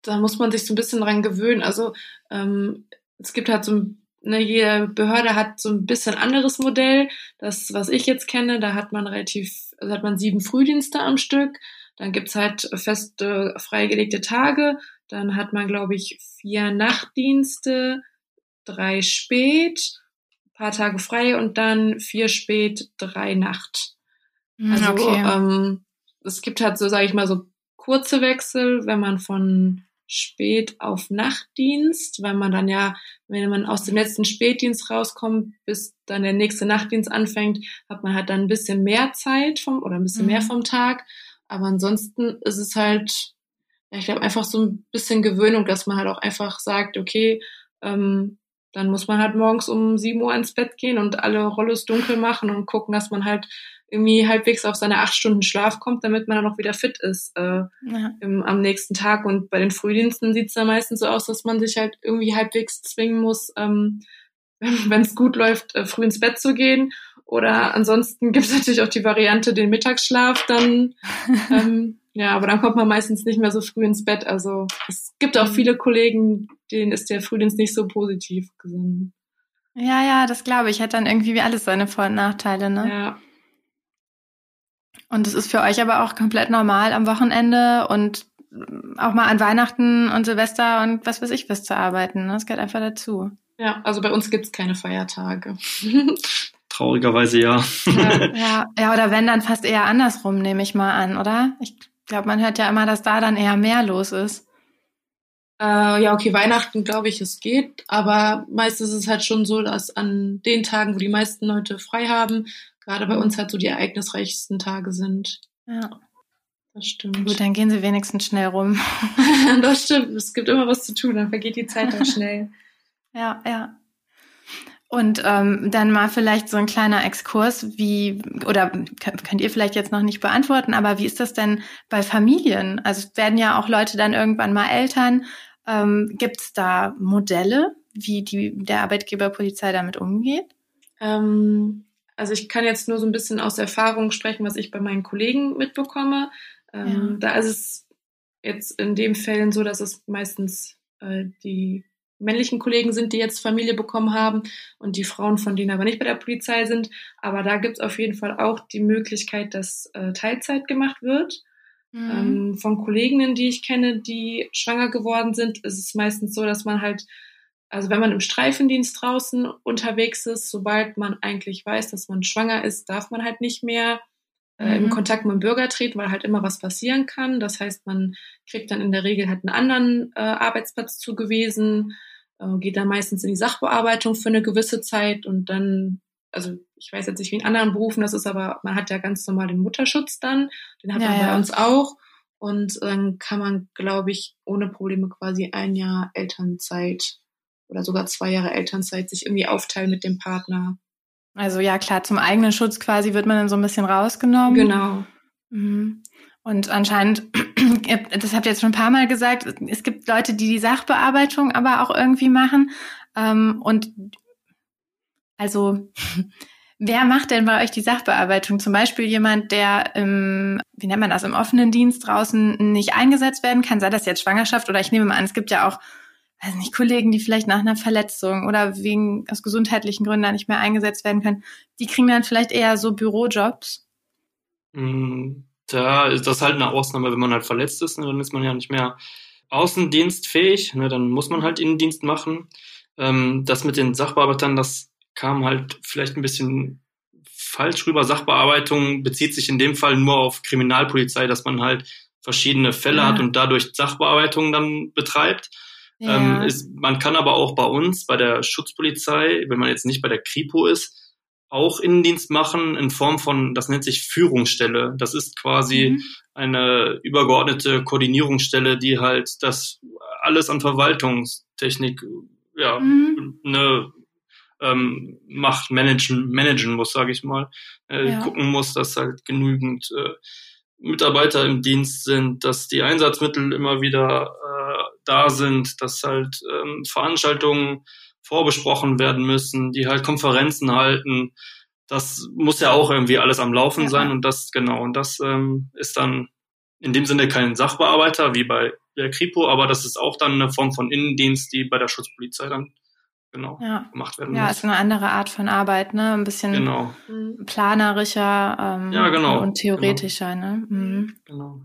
da muss man sich so ein bisschen dran gewöhnen. Also ähm, es gibt halt so ein ne, jede Behörde hat so ein bisschen anderes Modell. Das, was ich jetzt kenne, da hat man relativ, also hat man sieben Frühdienste am Stück. Dann gibt's halt feste freigelegte Tage dann hat man, glaube ich, vier Nachtdienste, drei Spät, paar Tage frei und dann vier Spät, drei Nacht. Hm, also okay. ähm, es gibt halt so, sage ich mal, so kurze Wechsel, wenn man von Spät auf Nachtdienst, weil man dann ja, wenn man aus dem letzten Spätdienst rauskommt, bis dann der nächste Nachtdienst anfängt, hat man halt dann ein bisschen mehr Zeit vom oder ein bisschen mhm. mehr vom Tag. Aber ansonsten ist es halt ja, ich glaube einfach so ein bisschen Gewöhnung, dass man halt auch einfach sagt, okay, ähm, dann muss man halt morgens um 7 Uhr ins Bett gehen und alle Rollos dunkel machen und gucken, dass man halt irgendwie halbwegs auf seine acht Stunden Schlaf kommt, damit man dann auch wieder fit ist äh, im, am nächsten Tag. Und bei den Frühdiensten sieht es dann meistens so aus, dass man sich halt irgendwie halbwegs zwingen muss, ähm, wenn es gut läuft, äh, früh ins Bett zu gehen. Oder ansonsten gibt es natürlich auch die Variante, den Mittagsschlaf dann ähm, ja, aber dann kommt man meistens nicht mehr so früh ins Bett. Also es gibt auch mhm. viele Kollegen, denen ist der Frühdienst nicht so positiv gesungen. Ja, ja, das glaube ich. Hat dann irgendwie wie alles seine Vor- und Nachteile, ne? Ja. Und es ist für euch aber auch komplett normal am Wochenende und auch mal an Weihnachten und Silvester und was weiß ich was zu arbeiten. Ne? Das gehört einfach dazu. Ja, also bei uns gibt's keine Feiertage. Traurigerweise ja. ja. Ja, ja, oder wenn dann fast eher andersrum, nehme ich mal an, oder? Ich ich glaube, man hört ja immer, dass da dann eher mehr los ist. Äh, ja, okay, Weihnachten glaube ich, es geht, aber meistens ist es halt schon so, dass an den Tagen, wo die meisten Leute frei haben, gerade bei uns halt so die ereignisreichsten Tage sind. Ja. Das stimmt. Gut, dann gehen sie wenigstens schnell rum. das stimmt. Es gibt immer was zu tun, dann vergeht die Zeit auch schnell. ja, ja. Und ähm, dann mal vielleicht so ein kleiner Exkurs, wie, oder könnt ihr vielleicht jetzt noch nicht beantworten, aber wie ist das denn bei Familien? Also werden ja auch Leute dann irgendwann mal Eltern. Ähm, Gibt es da Modelle, wie die, der Arbeitgeberpolizei damit umgeht? Ähm, also ich kann jetzt nur so ein bisschen aus Erfahrung sprechen, was ich bei meinen Kollegen mitbekomme. Ähm, ja. Da ist es jetzt in den Fällen so, dass es meistens äh, die männlichen Kollegen sind, die jetzt Familie bekommen haben und die Frauen, von denen aber nicht bei der Polizei sind. Aber da gibt es auf jeden Fall auch die Möglichkeit, dass äh, Teilzeit gemacht wird. Mhm. Ähm, von Kolleginnen, die ich kenne, die schwanger geworden sind, ist es meistens so, dass man halt, also wenn man im Streifendienst draußen unterwegs ist, sobald man eigentlich weiß, dass man schwanger ist, darf man halt nicht mehr äh, mhm. in Kontakt mit dem Bürger treten, weil halt immer was passieren kann. Das heißt, man kriegt dann in der Regel halt einen anderen äh, Arbeitsplatz zugewiesen, äh, geht dann meistens in die Sachbearbeitung für eine gewisse Zeit und dann, also ich weiß jetzt nicht, wie in anderen Berufen das ist, aber man hat ja ganz normal den Mutterschutz dann, den hat ja, man bei ja. uns auch. Und dann kann man, glaube ich, ohne Probleme quasi ein Jahr Elternzeit oder sogar zwei Jahre Elternzeit sich irgendwie aufteilen mit dem Partner. Also ja, klar, zum eigenen Schutz quasi wird man dann so ein bisschen rausgenommen. Genau. Mhm. Und anscheinend, das habt ihr jetzt schon ein paar Mal gesagt, es gibt Leute, die die Sachbearbeitung aber auch irgendwie machen. Ähm, und also, wer macht denn bei euch die Sachbearbeitung? Zum Beispiel jemand, der im, wie nennt man das, im offenen Dienst draußen nicht eingesetzt werden kann, sei das jetzt Schwangerschaft oder ich nehme mal an, es gibt ja auch weiß nicht, Kollegen, die vielleicht nach einer Verletzung oder wegen aus gesundheitlichen Gründen nicht mehr eingesetzt werden können, die kriegen dann vielleicht eher so Bürojobs. Mm, da ist das halt eine Ausnahme, wenn man halt verletzt ist, ne, dann ist man ja nicht mehr außendienstfähig, ne, dann muss man halt Innendienst machen. Ähm, das mit den Sachbearbeitern, das kam halt vielleicht ein bisschen falsch rüber. Sachbearbeitung bezieht sich in dem Fall nur auf Kriminalpolizei, dass man halt verschiedene Fälle ja. hat und dadurch Sachbearbeitung dann betreibt. Ja. Ähm, ist, man kann aber auch bei uns, bei der Schutzpolizei, wenn man jetzt nicht bei der Kripo ist, auch Innendienst machen in Form von, das nennt sich Führungsstelle. Das ist quasi mhm. eine übergeordnete Koordinierungsstelle, die halt das alles an Verwaltungstechnik ja, mhm. ne, ähm, macht, managen, managen muss, sage ich mal. Äh, ja. Gucken muss, dass halt genügend äh, Mitarbeiter im Dienst sind, dass die Einsatzmittel immer wieder da sind, dass halt ähm, Veranstaltungen vorbesprochen werden müssen, die halt Konferenzen halten. Das muss ja auch irgendwie alles am Laufen ja. sein und das genau und das ähm, ist dann in dem Sinne kein Sachbearbeiter wie bei der Kripo, aber das ist auch dann eine Form von Innendienst, die bei der Schutzpolizei dann genau ja. gemacht werden ja, muss. Ja, ist eine andere Art von Arbeit, ne? Ein bisschen genau. planerischer ähm, ja, genau. und theoretischer, genau. ne? Mhm. Genau.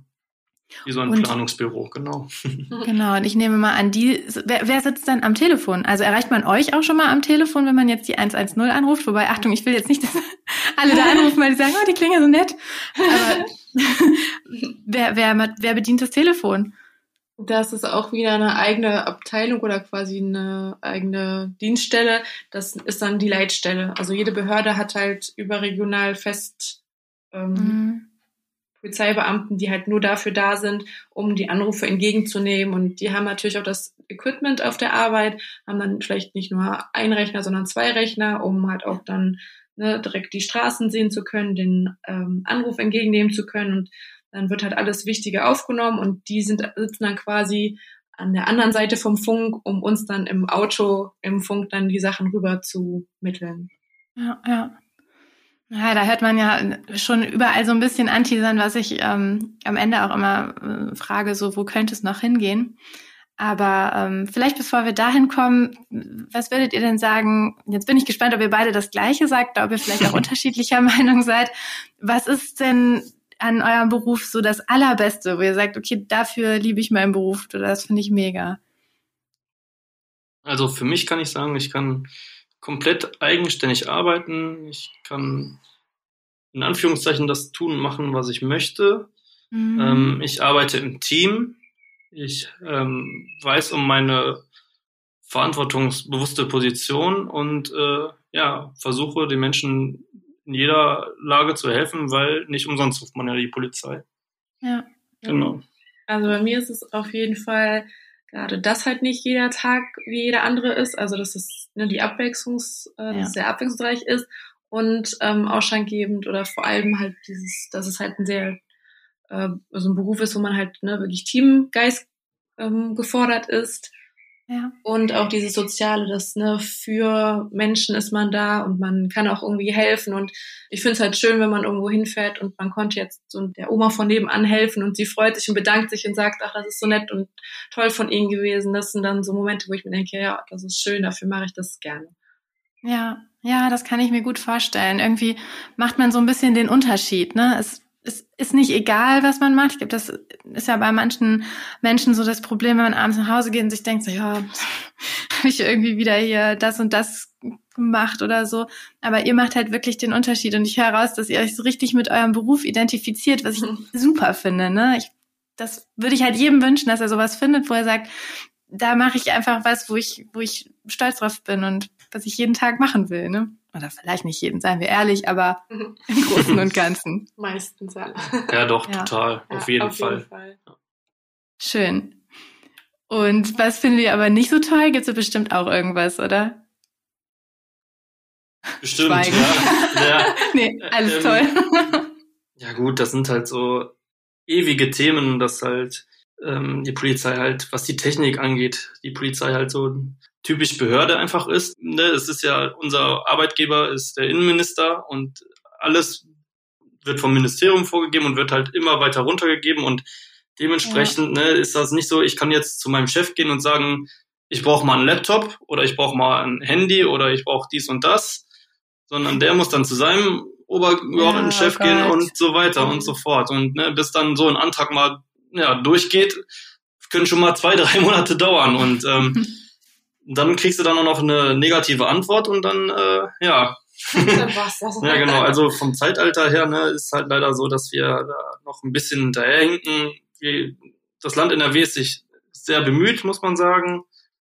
Wie so ein und, Planungsbüro, genau. Genau, und ich nehme mal an, die, wer, wer sitzt dann am Telefon? Also erreicht man euch auch schon mal am Telefon, wenn man jetzt die 110 anruft? Wobei, Achtung, ich will jetzt nicht, dass alle da anrufen, weil die sagen, oh, die klingen so nett. Aber wer, wer, wer bedient das Telefon? Das ist auch wieder eine eigene Abteilung oder quasi eine eigene Dienststelle. Das ist dann die Leitstelle. Also jede Behörde hat halt überregional fest ähm, mhm. Polizeibeamten, die halt nur dafür da sind, um die Anrufe entgegenzunehmen. Und die haben natürlich auch das Equipment auf der Arbeit, haben dann vielleicht nicht nur ein Rechner, sondern zwei Rechner, um halt auch dann ne, direkt die Straßen sehen zu können, den ähm, Anruf entgegennehmen zu können. Und dann wird halt alles Wichtige aufgenommen und die sind, sitzen dann quasi an der anderen Seite vom Funk, um uns dann im Auto, im Funk dann die Sachen rüber zu mitteln. Ja, ja. Ja, da hört man ja schon überall so ein bisschen anteasern, was ich ähm, am Ende auch immer äh, frage, so wo könnte es noch hingehen? Aber ähm, vielleicht bevor wir dahin kommen, was würdet ihr denn sagen? Jetzt bin ich gespannt, ob ihr beide das Gleiche sagt, ob ihr vielleicht auch unterschiedlicher Meinung seid. Was ist denn an eurem Beruf so das Allerbeste, wo ihr sagt, okay, dafür liebe ich meinen Beruf oder das finde ich mega? Also für mich kann ich sagen, ich kann komplett eigenständig arbeiten. Ich kann in Anführungszeichen das tun und machen, was ich möchte. Mhm. Ähm, ich arbeite im Team. Ich ähm, weiß um meine verantwortungsbewusste Position und äh, ja, versuche den Menschen in jeder Lage zu helfen, weil nicht umsonst ruft man ja die Polizei. Ja. Genau. Also bei mir ist es auf jeden Fall gerade das halt nicht jeder Tag wie jeder andere ist, also dass es ne, die Abwechslungs, äh, ja. sehr abwechslungsreich ist und ähm, ausschlaggebend oder vor allem halt dieses, dass es halt ein sehr äh, so ein Beruf ist, wo man halt ne, wirklich Teamgeist ähm, gefordert ist ja. Und auch dieses Soziale, das ne, für Menschen ist man da und man kann auch irgendwie helfen. Und ich finde es halt schön, wenn man irgendwo hinfährt und man konnte jetzt so der Oma von nebenan helfen und sie freut sich und bedankt sich und sagt, ach, das ist so nett und toll von Ihnen gewesen. Das sind dann so Momente, wo ich mir denke, ja, das ist schön, dafür mache ich das gerne. Ja, ja, das kann ich mir gut vorstellen. Irgendwie macht man so ein bisschen den Unterschied, ne? Es es ist nicht egal, was man macht. Ich glaube, das ist ja bei manchen Menschen so das Problem, wenn man abends nach Hause geht und sich denkt, so, ja, habe ich irgendwie wieder hier das und das gemacht oder so. Aber ihr macht halt wirklich den Unterschied und ich höre raus, dass ihr euch so richtig mit eurem Beruf identifiziert, was ich mhm. super finde. Ne? Ich, das würde ich halt jedem wünschen, dass er sowas findet, wo er sagt, da mache ich einfach was, wo ich, wo ich stolz drauf bin und was ich jeden Tag machen will. Ne? Oder vielleicht nicht jeden, seien wir ehrlich, aber mhm. im Großen und Ganzen. Meistens alle. Ja, doch, ja. total. Ja, auf jeden auf Fall. Jeden Fall. Schön. Und was findet ihr aber nicht so toll? Gibt es bestimmt auch irgendwas, oder? Bestimmt, Schweigen. ja. ja. nee, alles ähm, toll. ja gut, das sind halt so ewige Themen, dass halt ähm, die Polizei halt, was die Technik angeht, die Polizei halt so typisch Behörde einfach ist. Ne? Es ist ja, unser Arbeitgeber ist der Innenminister und alles wird vom Ministerium vorgegeben und wird halt immer weiter runtergegeben und dementsprechend ja. ne, ist das nicht so, ich kann jetzt zu meinem Chef gehen und sagen, ich brauche mal einen Laptop oder ich brauche mal ein Handy oder ich brauche dies und das, sondern der muss dann zu seinem obergeordneten ja, Chef oh gehen und so weiter und so fort. Und ne, bis dann so ein Antrag mal ja, durchgeht, können schon mal zwei, drei Monate dauern. Und ähm, dann kriegst du dann auch noch eine negative Antwort und dann, äh, ja. ja, genau. Also vom Zeitalter her ne, ist halt leider so, dass wir da noch ein bisschen hinterherhinken. Das Land NRW ist sich sehr bemüht, muss man sagen.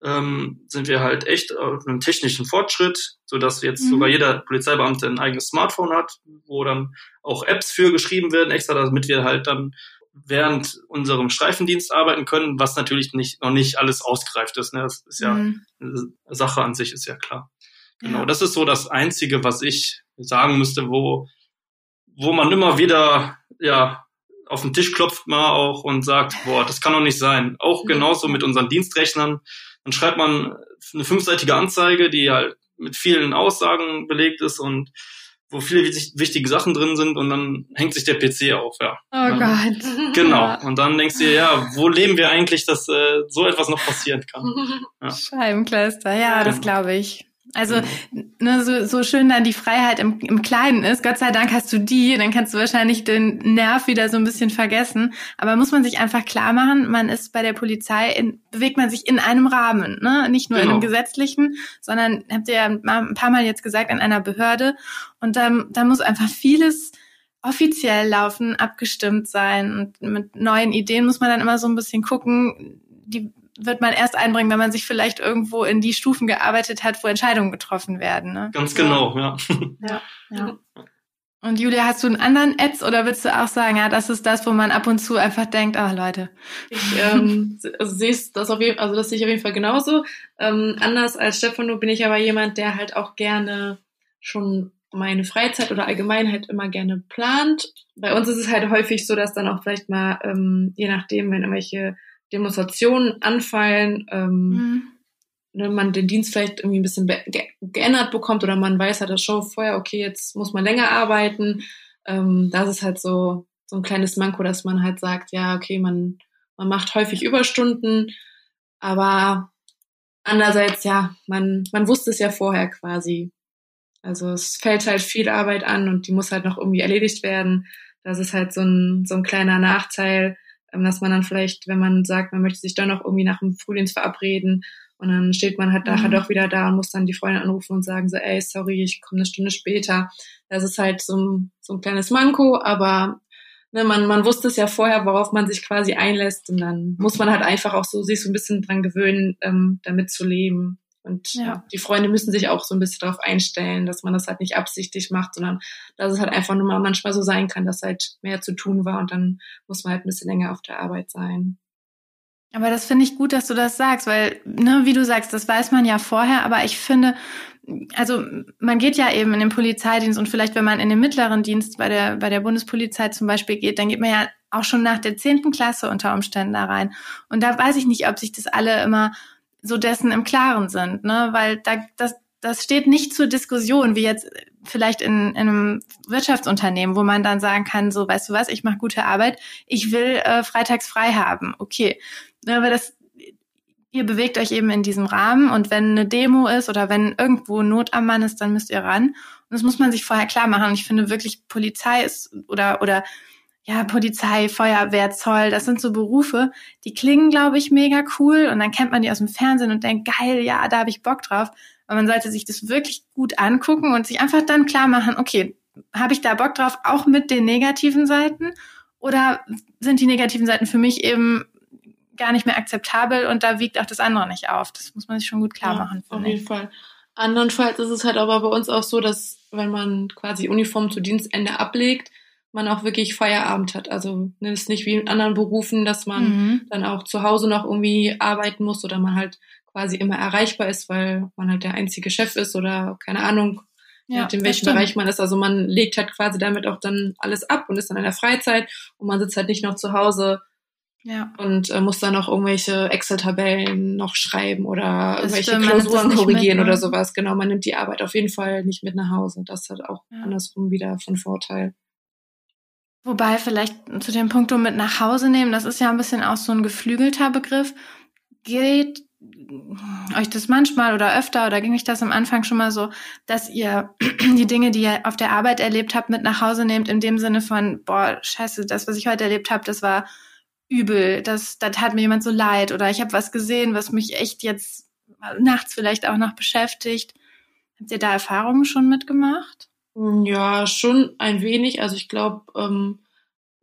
Ähm, sind wir halt echt auf einem technischen Fortschritt, so dass jetzt mhm. sogar jeder Polizeibeamte ein eigenes Smartphone hat, wo dann auch Apps für geschrieben werden, extra, damit wir halt dann während unserem Streifendienst arbeiten können, was natürlich nicht, noch nicht alles ausgereift ist. Ne? Das ist ja, mhm. Sache an sich ist ja klar. Genau, ja. das ist so das Einzige, was ich sagen müsste, wo, wo man immer wieder, ja, auf den Tisch klopft mal auch und sagt, boah, das kann doch nicht sein. Auch genauso mit unseren Dienstrechnern. Dann schreibt man eine fünfseitige Anzeige, die halt mit vielen Aussagen belegt ist und wo viele wichtige Sachen drin sind und dann hängt sich der PC auf, ja. Oh ja. Gott. Genau. Und dann denkst du dir, ja, wo leben wir eigentlich, dass äh, so etwas noch passieren kann? Ja. Scheibenkleister, ja, das genau. glaube ich. Also ne, so, so schön dann die Freiheit im, im Kleinen ist, Gott sei Dank hast du die, dann kannst du wahrscheinlich den Nerv wieder so ein bisschen vergessen. Aber muss man sich einfach klar machen, man ist bei der Polizei, in, bewegt man sich in einem Rahmen, ne? nicht nur genau. in einem genau. gesetzlichen, sondern, habt ihr ja ein paar Mal jetzt gesagt, in einer Behörde. Und dann, da muss einfach vieles offiziell laufen, abgestimmt sein. Und mit neuen Ideen muss man dann immer so ein bisschen gucken, die wird man erst einbringen, wenn man sich vielleicht irgendwo in die Stufen gearbeitet hat, wo Entscheidungen getroffen werden. Ne? Ganz genau, ja. ja. ja. Und Julia, hast du einen anderen Ads oder willst du auch sagen, ja, das ist das, wo man ab und zu einfach denkt, ah Leute. Ich ähm, also sehe das auf jeden also das sehe ich auf jeden Fall genauso. Ähm, anders als Stefano bin ich aber jemand, der halt auch gerne schon meine Freizeit oder Allgemeinheit immer gerne plant. Bei uns ist es halt häufig so, dass dann auch vielleicht mal, ähm, je nachdem, wenn irgendwelche Demonstrationen anfallen, ähm, mhm. ne, man den Dienst vielleicht irgendwie ein bisschen ge geändert bekommt oder man weiß halt das schon vorher, okay, jetzt muss man länger arbeiten. Ähm, das ist halt so, so ein kleines Manko, dass man halt sagt, ja, okay, man, man macht häufig Überstunden, aber andererseits, ja, man, man wusste es ja vorher quasi. Also es fällt halt viel Arbeit an und die muss halt noch irgendwie erledigt werden. Das ist halt so ein, so ein kleiner Nachteil, dass man dann vielleicht, wenn man sagt, man möchte sich dann noch irgendwie nach dem Frühdienst verabreden und dann steht man halt mhm. nachher doch wieder da und muss dann die Freunde anrufen und sagen so, ey, sorry, ich komme eine Stunde später. Das ist halt so ein, so ein kleines Manko, aber ne, man, man wusste es ja vorher, worauf man sich quasi einlässt und dann muss man halt einfach auch so sich so ein bisschen dran gewöhnen, ähm, damit zu leben. Und ja. die Freunde müssen sich auch so ein bisschen darauf einstellen, dass man das halt nicht absichtlich macht, sondern dass es halt einfach nur mal manchmal so sein kann, dass halt mehr zu tun war und dann muss man halt ein bisschen länger auf der Arbeit sein. Aber das finde ich gut, dass du das sagst, weil, ne, wie du sagst, das weiß man ja vorher, aber ich finde, also man geht ja eben in den Polizeidienst und vielleicht, wenn man in den mittleren Dienst bei der, bei der Bundespolizei zum Beispiel geht, dann geht man ja auch schon nach der zehnten Klasse unter Umständen da rein. Und da weiß ich nicht, ob sich das alle immer so dessen im Klaren sind, ne? Weil da das das steht nicht zur Diskussion, wie jetzt vielleicht in, in einem Wirtschaftsunternehmen, wo man dann sagen kann, so, weißt du was, ich mache gute Arbeit, ich will äh, freitags frei haben. Okay. Ne, aber das, ihr bewegt euch eben in diesem Rahmen und wenn eine Demo ist oder wenn irgendwo Not am Mann ist, dann müsst ihr ran. Und das muss man sich vorher klar machen. Und ich finde wirklich, Polizei ist oder oder ja, Polizei, Feuerwehr, Zoll, das sind so Berufe, die klingen, glaube ich, mega cool und dann kennt man die aus dem Fernsehen und denkt, geil, ja, da habe ich Bock drauf. Aber man sollte sich das wirklich gut angucken und sich einfach dann klar machen, okay, habe ich da Bock drauf, auch mit den negativen Seiten? Oder sind die negativen Seiten für mich eben gar nicht mehr akzeptabel und da wiegt auch das andere nicht auf? Das muss man sich schon gut klar ja, machen. Auf jeden ich. Fall. Andernfalls ist es halt aber bei uns auch so, dass wenn man quasi Uniform zu Dienstende ablegt, man auch wirklich Feierabend hat. Also ne, es ist nicht wie in anderen Berufen, dass man mhm. dann auch zu Hause noch irgendwie arbeiten muss oder man halt quasi immer erreichbar ist, weil man halt der einzige Chef ist oder keine Ahnung, ja, in welchem Bereich man ist. Also man legt halt quasi damit auch dann alles ab und ist dann in der Freizeit und man sitzt halt nicht noch zu Hause ja. und äh, muss dann noch irgendwelche Excel-Tabellen noch schreiben oder das irgendwelche stimmt, Klausuren korrigieren mit, oder sowas. Genau, man nimmt die Arbeit auf jeden Fall nicht mit nach Hause. Das hat auch ja. andersrum wieder von Vorteil. Wobei vielleicht zu dem Punkt um mit nach Hause nehmen, das ist ja ein bisschen auch so ein geflügelter Begriff. Geht euch das manchmal oder öfter oder ging ich das am Anfang schon mal so, dass ihr die Dinge, die ihr auf der Arbeit erlebt habt, mit nach Hause nehmt, in dem Sinne von, boah, scheiße, das, was ich heute erlebt habe, das war übel, das, da tat mir jemand so leid oder ich habe was gesehen, was mich echt jetzt nachts vielleicht auch noch beschäftigt. Habt ihr da Erfahrungen schon mitgemacht? Ja, schon ein wenig. Also ich glaube, ähm,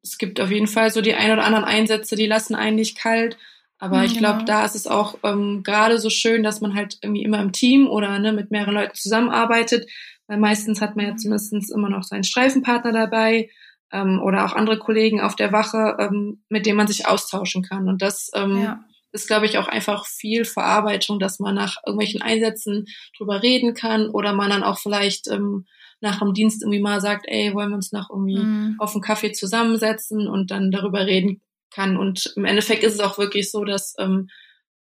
es gibt auf jeden Fall so die ein oder anderen Einsätze, die lassen einen nicht kalt. Aber ja, ich glaube, genau. da ist es auch ähm, gerade so schön, dass man halt irgendwie immer im Team oder ne, mit mehreren Leuten zusammenarbeitet, weil meistens hat man ja zumindest immer noch seinen Streifenpartner dabei ähm, oder auch andere Kollegen auf der Wache, ähm, mit denen man sich austauschen kann. Und das ähm, ja. ist, glaube ich, auch einfach viel Verarbeitung, dass man nach irgendwelchen Einsätzen drüber reden kann oder man dann auch vielleicht ähm, nach dem Dienst irgendwie mal sagt, ey, wollen wir uns noch irgendwie mhm. auf einen Kaffee zusammensetzen und dann darüber reden kann. Und im Endeffekt ist es auch wirklich so, dass ähm,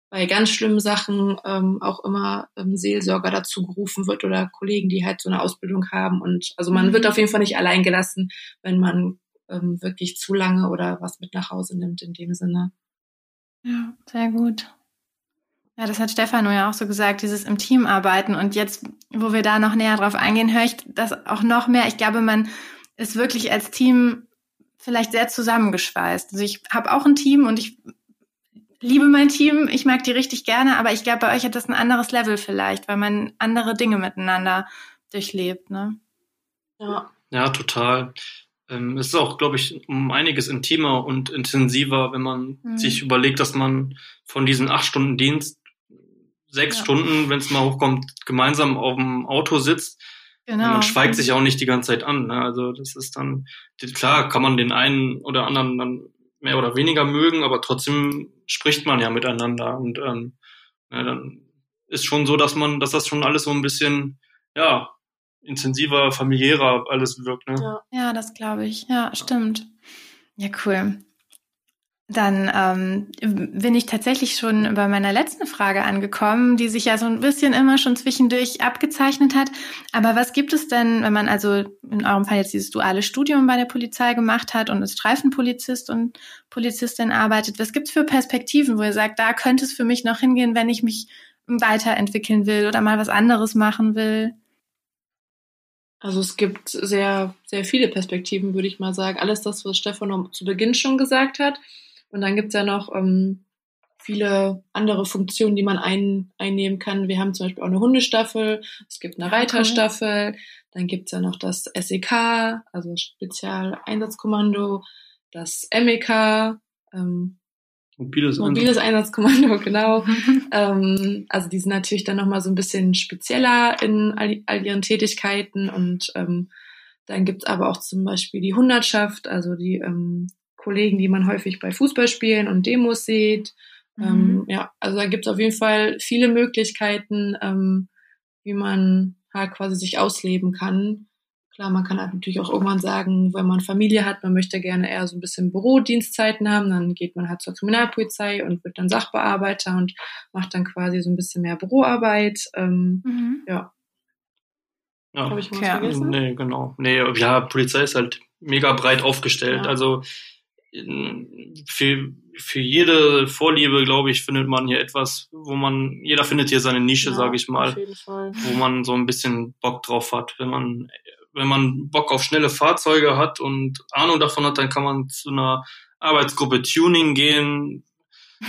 bei ganz schlimmen Sachen ähm, auch immer ähm, Seelsorger dazu gerufen wird oder Kollegen, die halt so eine Ausbildung haben. Und also man mhm. wird auf jeden Fall nicht allein gelassen, wenn man ähm, wirklich zu lange oder was mit nach Hause nimmt in dem Sinne. Ja, sehr gut. Ja, das hat Stefano ja auch so gesagt, dieses im Team arbeiten. Und jetzt, wo wir da noch näher drauf eingehen, höre ich das auch noch mehr. Ich glaube, man ist wirklich als Team vielleicht sehr zusammengeschweißt. Also ich habe auch ein Team und ich liebe mein Team, ich mag die richtig gerne, aber ich glaube, bei euch hat das ein anderes Level vielleicht, weil man andere Dinge miteinander durchlebt, ne? Ja. Ja, total. Ähm, es ist auch, glaube ich, um einiges intimer und intensiver, wenn man mhm. sich überlegt, dass man von diesen acht Stunden Dienst sechs ja. Stunden, wenn es mal hochkommt, gemeinsam auf dem Auto sitzt Genau. Man schweigt sich auch nicht die ganze Zeit an. Ne? Also das ist dann, klar kann man den einen oder anderen dann mehr oder weniger mögen, aber trotzdem spricht man ja miteinander. Und ähm, ja, dann ist schon so, dass man, dass das schon alles so ein bisschen, ja, intensiver, familiärer alles wirkt. Ne? Ja, ja das glaube ich. Ja, stimmt. Ja, cool. Dann ähm, bin ich tatsächlich schon bei meiner letzten Frage angekommen, die sich ja so ein bisschen immer schon zwischendurch abgezeichnet hat. Aber was gibt es denn, wenn man also in eurem Fall jetzt dieses duale Studium bei der Polizei gemacht hat und als Streifenpolizist und Polizistin arbeitet, was gibt es für Perspektiven, wo ihr sagt, da könnte es für mich noch hingehen, wenn ich mich weiterentwickeln will oder mal was anderes machen will? Also es gibt sehr, sehr viele Perspektiven, würde ich mal sagen. Alles das, was Stefan zu Beginn schon gesagt hat. Und dann gibt's ja noch ähm, viele andere Funktionen, die man ein, einnehmen kann. Wir haben zum Beispiel auch eine Hundestaffel, es gibt eine Reiterstaffel, dann gibt's ja noch das SEK, also Spezialeinsatzkommando, das MEK, ähm, Mobiles, Mobiles Einsatzkommando, genau. ähm, also die sind natürlich dann nochmal so ein bisschen spezieller in all, all ihren Tätigkeiten und ähm, dann gibt's aber auch zum Beispiel die Hundertschaft, also die ähm, Kollegen, die man häufig bei Fußballspielen und Demos sieht. Mhm. Ähm, ja, also da gibt es auf jeden Fall viele Möglichkeiten, ähm, wie man halt quasi sich ausleben kann. Klar, man kann halt natürlich auch irgendwann sagen, wenn man Familie hat, man möchte gerne eher so ein bisschen Bürodienstzeiten haben, dann geht man halt zur Kriminalpolizei und wird dann Sachbearbeiter und macht dann quasi so ein bisschen mehr Büroarbeit. Ähm, mhm. Ja. Ja. Habe ich was ja. vergessen? Nee, genau. Nee, ja, Polizei ist halt mega breit aufgestellt. Ja. Also für, für jede Vorliebe, glaube ich, findet man hier etwas, wo man, jeder findet hier seine Nische, ja, sage ich mal, wo man so ein bisschen Bock drauf hat. Wenn man, wenn man Bock auf schnelle Fahrzeuge hat und Ahnung davon hat, dann kann man zu einer Arbeitsgruppe Tuning gehen.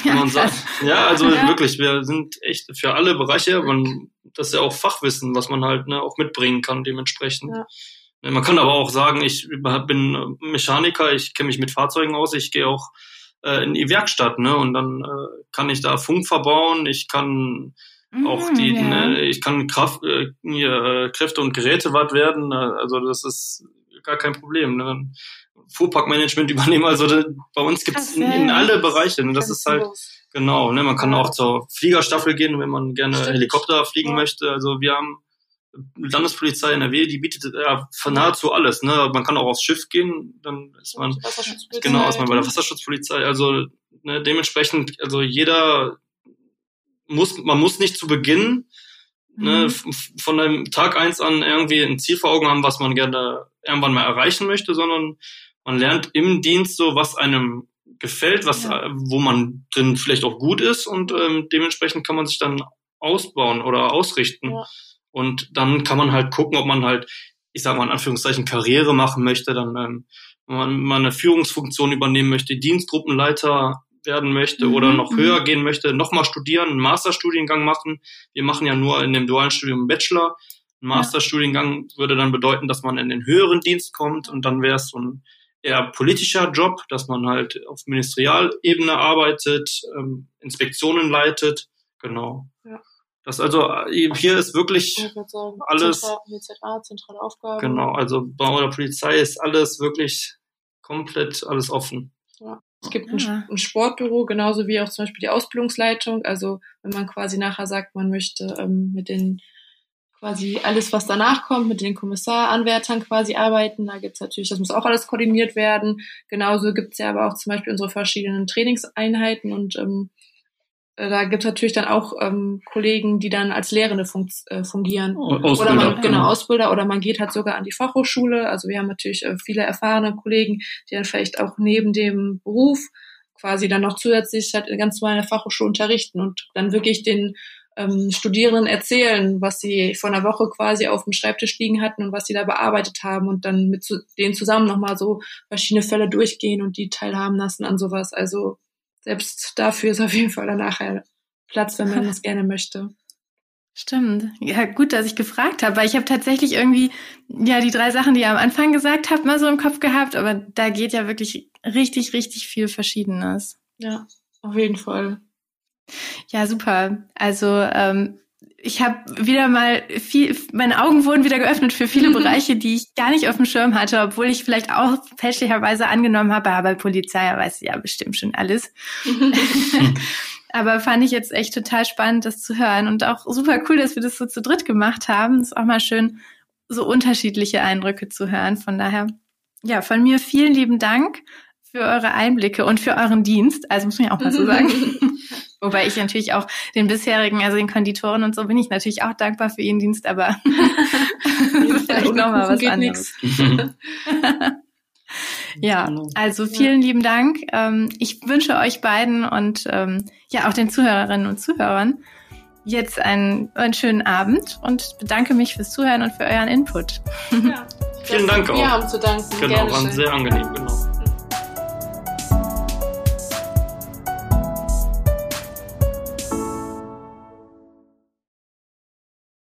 Ja, man sagt. ja also ja. wirklich, wir sind echt für alle Bereiche, man, das ist ja auch Fachwissen, was man halt ne, auch mitbringen kann dementsprechend. Ja. Man kann aber auch sagen, ich bin Mechaniker, ich kenne mich mit Fahrzeugen aus, ich gehe auch äh, in die Werkstatt, ne? Und dann äh, kann ich da Funk verbauen, ich kann mhm, auch die, ja. ne, ich kann Kraft, äh, hier, Kräfte und Geräte was werden. Ne? Also das ist gar kein Problem. Ne? Fuhrparkmanagement übernehmen. Also da, bei uns gibt es in, in, alle Bereiche. Ne? Das ist halt genau. Ne? Man kann auch zur Fliegerstaffel gehen, wenn man gerne. Helikopter fliegen ja. möchte. Also wir haben Landespolizei NRW, die bietet ja von nahezu alles. Ne? Man kann auch aufs Schiff gehen, dann ist man genau ist man bei der Wasserschutzpolizei. Also ne, dementsprechend, also jeder muss, man muss nicht zu Beginn ne, mhm. von einem Tag eins an irgendwie ein Ziel vor Augen haben, was man gerne irgendwann mal erreichen möchte, sondern man lernt im Dienst so, was einem gefällt, was, ja. wo man drin vielleicht auch gut ist und ähm, dementsprechend kann man sich dann ausbauen oder ausrichten. Ja. Und dann kann man halt gucken, ob man halt, ich sag mal in Anführungszeichen, Karriere machen möchte, dann ähm, wenn man mal eine Führungsfunktion übernehmen möchte, Dienstgruppenleiter werden möchte mhm. oder noch mhm. höher gehen möchte, nochmal studieren, einen Masterstudiengang machen. Wir machen ja nur in dem dualen Studium einen Bachelor. Ein Masterstudiengang würde dann bedeuten, dass man in den höheren Dienst kommt und dann wäre es so ein eher politischer Job, dass man halt auf Ministerialebene arbeitet, ähm, Inspektionen leitet, genau. Ja. Das also hier ist wirklich sagen, alles ZA, zentrale Aufgaben. Genau, also bei der Polizei ist alles wirklich komplett alles offen. Ja. Es gibt ein, ein, Sportbüro, genauso wie auch zum Beispiel die Ausbildungsleitung. Also wenn man quasi nachher sagt, man möchte ähm, mit den quasi alles, was danach kommt, mit den Kommissaranwärtern quasi arbeiten. Da gibt's natürlich, das muss auch alles koordiniert werden. Genauso gibt's ja aber auch zum Beispiel unsere verschiedenen Trainingseinheiten und ähm, äh, da gibt's natürlich dann auch ähm, Kollegen, die dann als Lehrende fun äh, fungieren. Ausbilder. Oder man, genau, Ausbilder oder man geht halt sogar an die Fachhochschule. Also wir haben natürlich äh, viele erfahrene Kollegen, die dann vielleicht auch neben dem Beruf quasi dann noch zusätzlich halt ganz normal in der Fachhochschule unterrichten und dann wirklich den ähm, Studierenden erzählen, was sie vor einer Woche quasi auf dem Schreibtisch liegen hatten und was sie da bearbeitet haben und dann mit zu, denen zusammen nochmal so verschiedene Fälle durchgehen und die teilhaben lassen an sowas. Also selbst dafür ist auf jeden Fall dann nachher Platz, wenn man das gerne möchte. Stimmt. Ja, gut, dass ich gefragt habe, weil ich habe tatsächlich irgendwie ja die drei Sachen, die ihr am Anfang gesagt habt, mal so im Kopf gehabt, aber da geht ja wirklich richtig, richtig viel Verschiedenes. Ja, auf jeden Fall. Ja, super. Also ähm, ich habe wieder mal viel, meine Augen wurden wieder geöffnet für viele Bereiche, die ich gar nicht auf dem Schirm hatte, obwohl ich vielleicht auch fälschlicherweise angenommen habe, aber Polizei weiß ja bestimmt schon alles. aber fand ich jetzt echt total spannend, das zu hören und auch super cool, dass wir das so zu dritt gemacht haben. Es ist auch mal schön, so unterschiedliche Eindrücke zu hören. Von daher, ja, von mir vielen lieben Dank für eure Einblicke und für euren Dienst. Also muss man ja auch mal so sagen. Wobei ich natürlich auch den bisherigen, also den Konditoren und so, bin ich natürlich auch dankbar für ihren Dienst, aber vielleicht nochmal was anderes. ja, also vielen ja. lieben Dank. Ähm, ich wünsche euch beiden und ähm, ja auch den Zuhörerinnen und Zuhörern jetzt einen, einen schönen Abend und bedanke mich fürs Zuhören und für euren Input. Ja. Vielen Dank auch. Wir haben zu danken. Genau, Gerne war sehr angenehm, genau.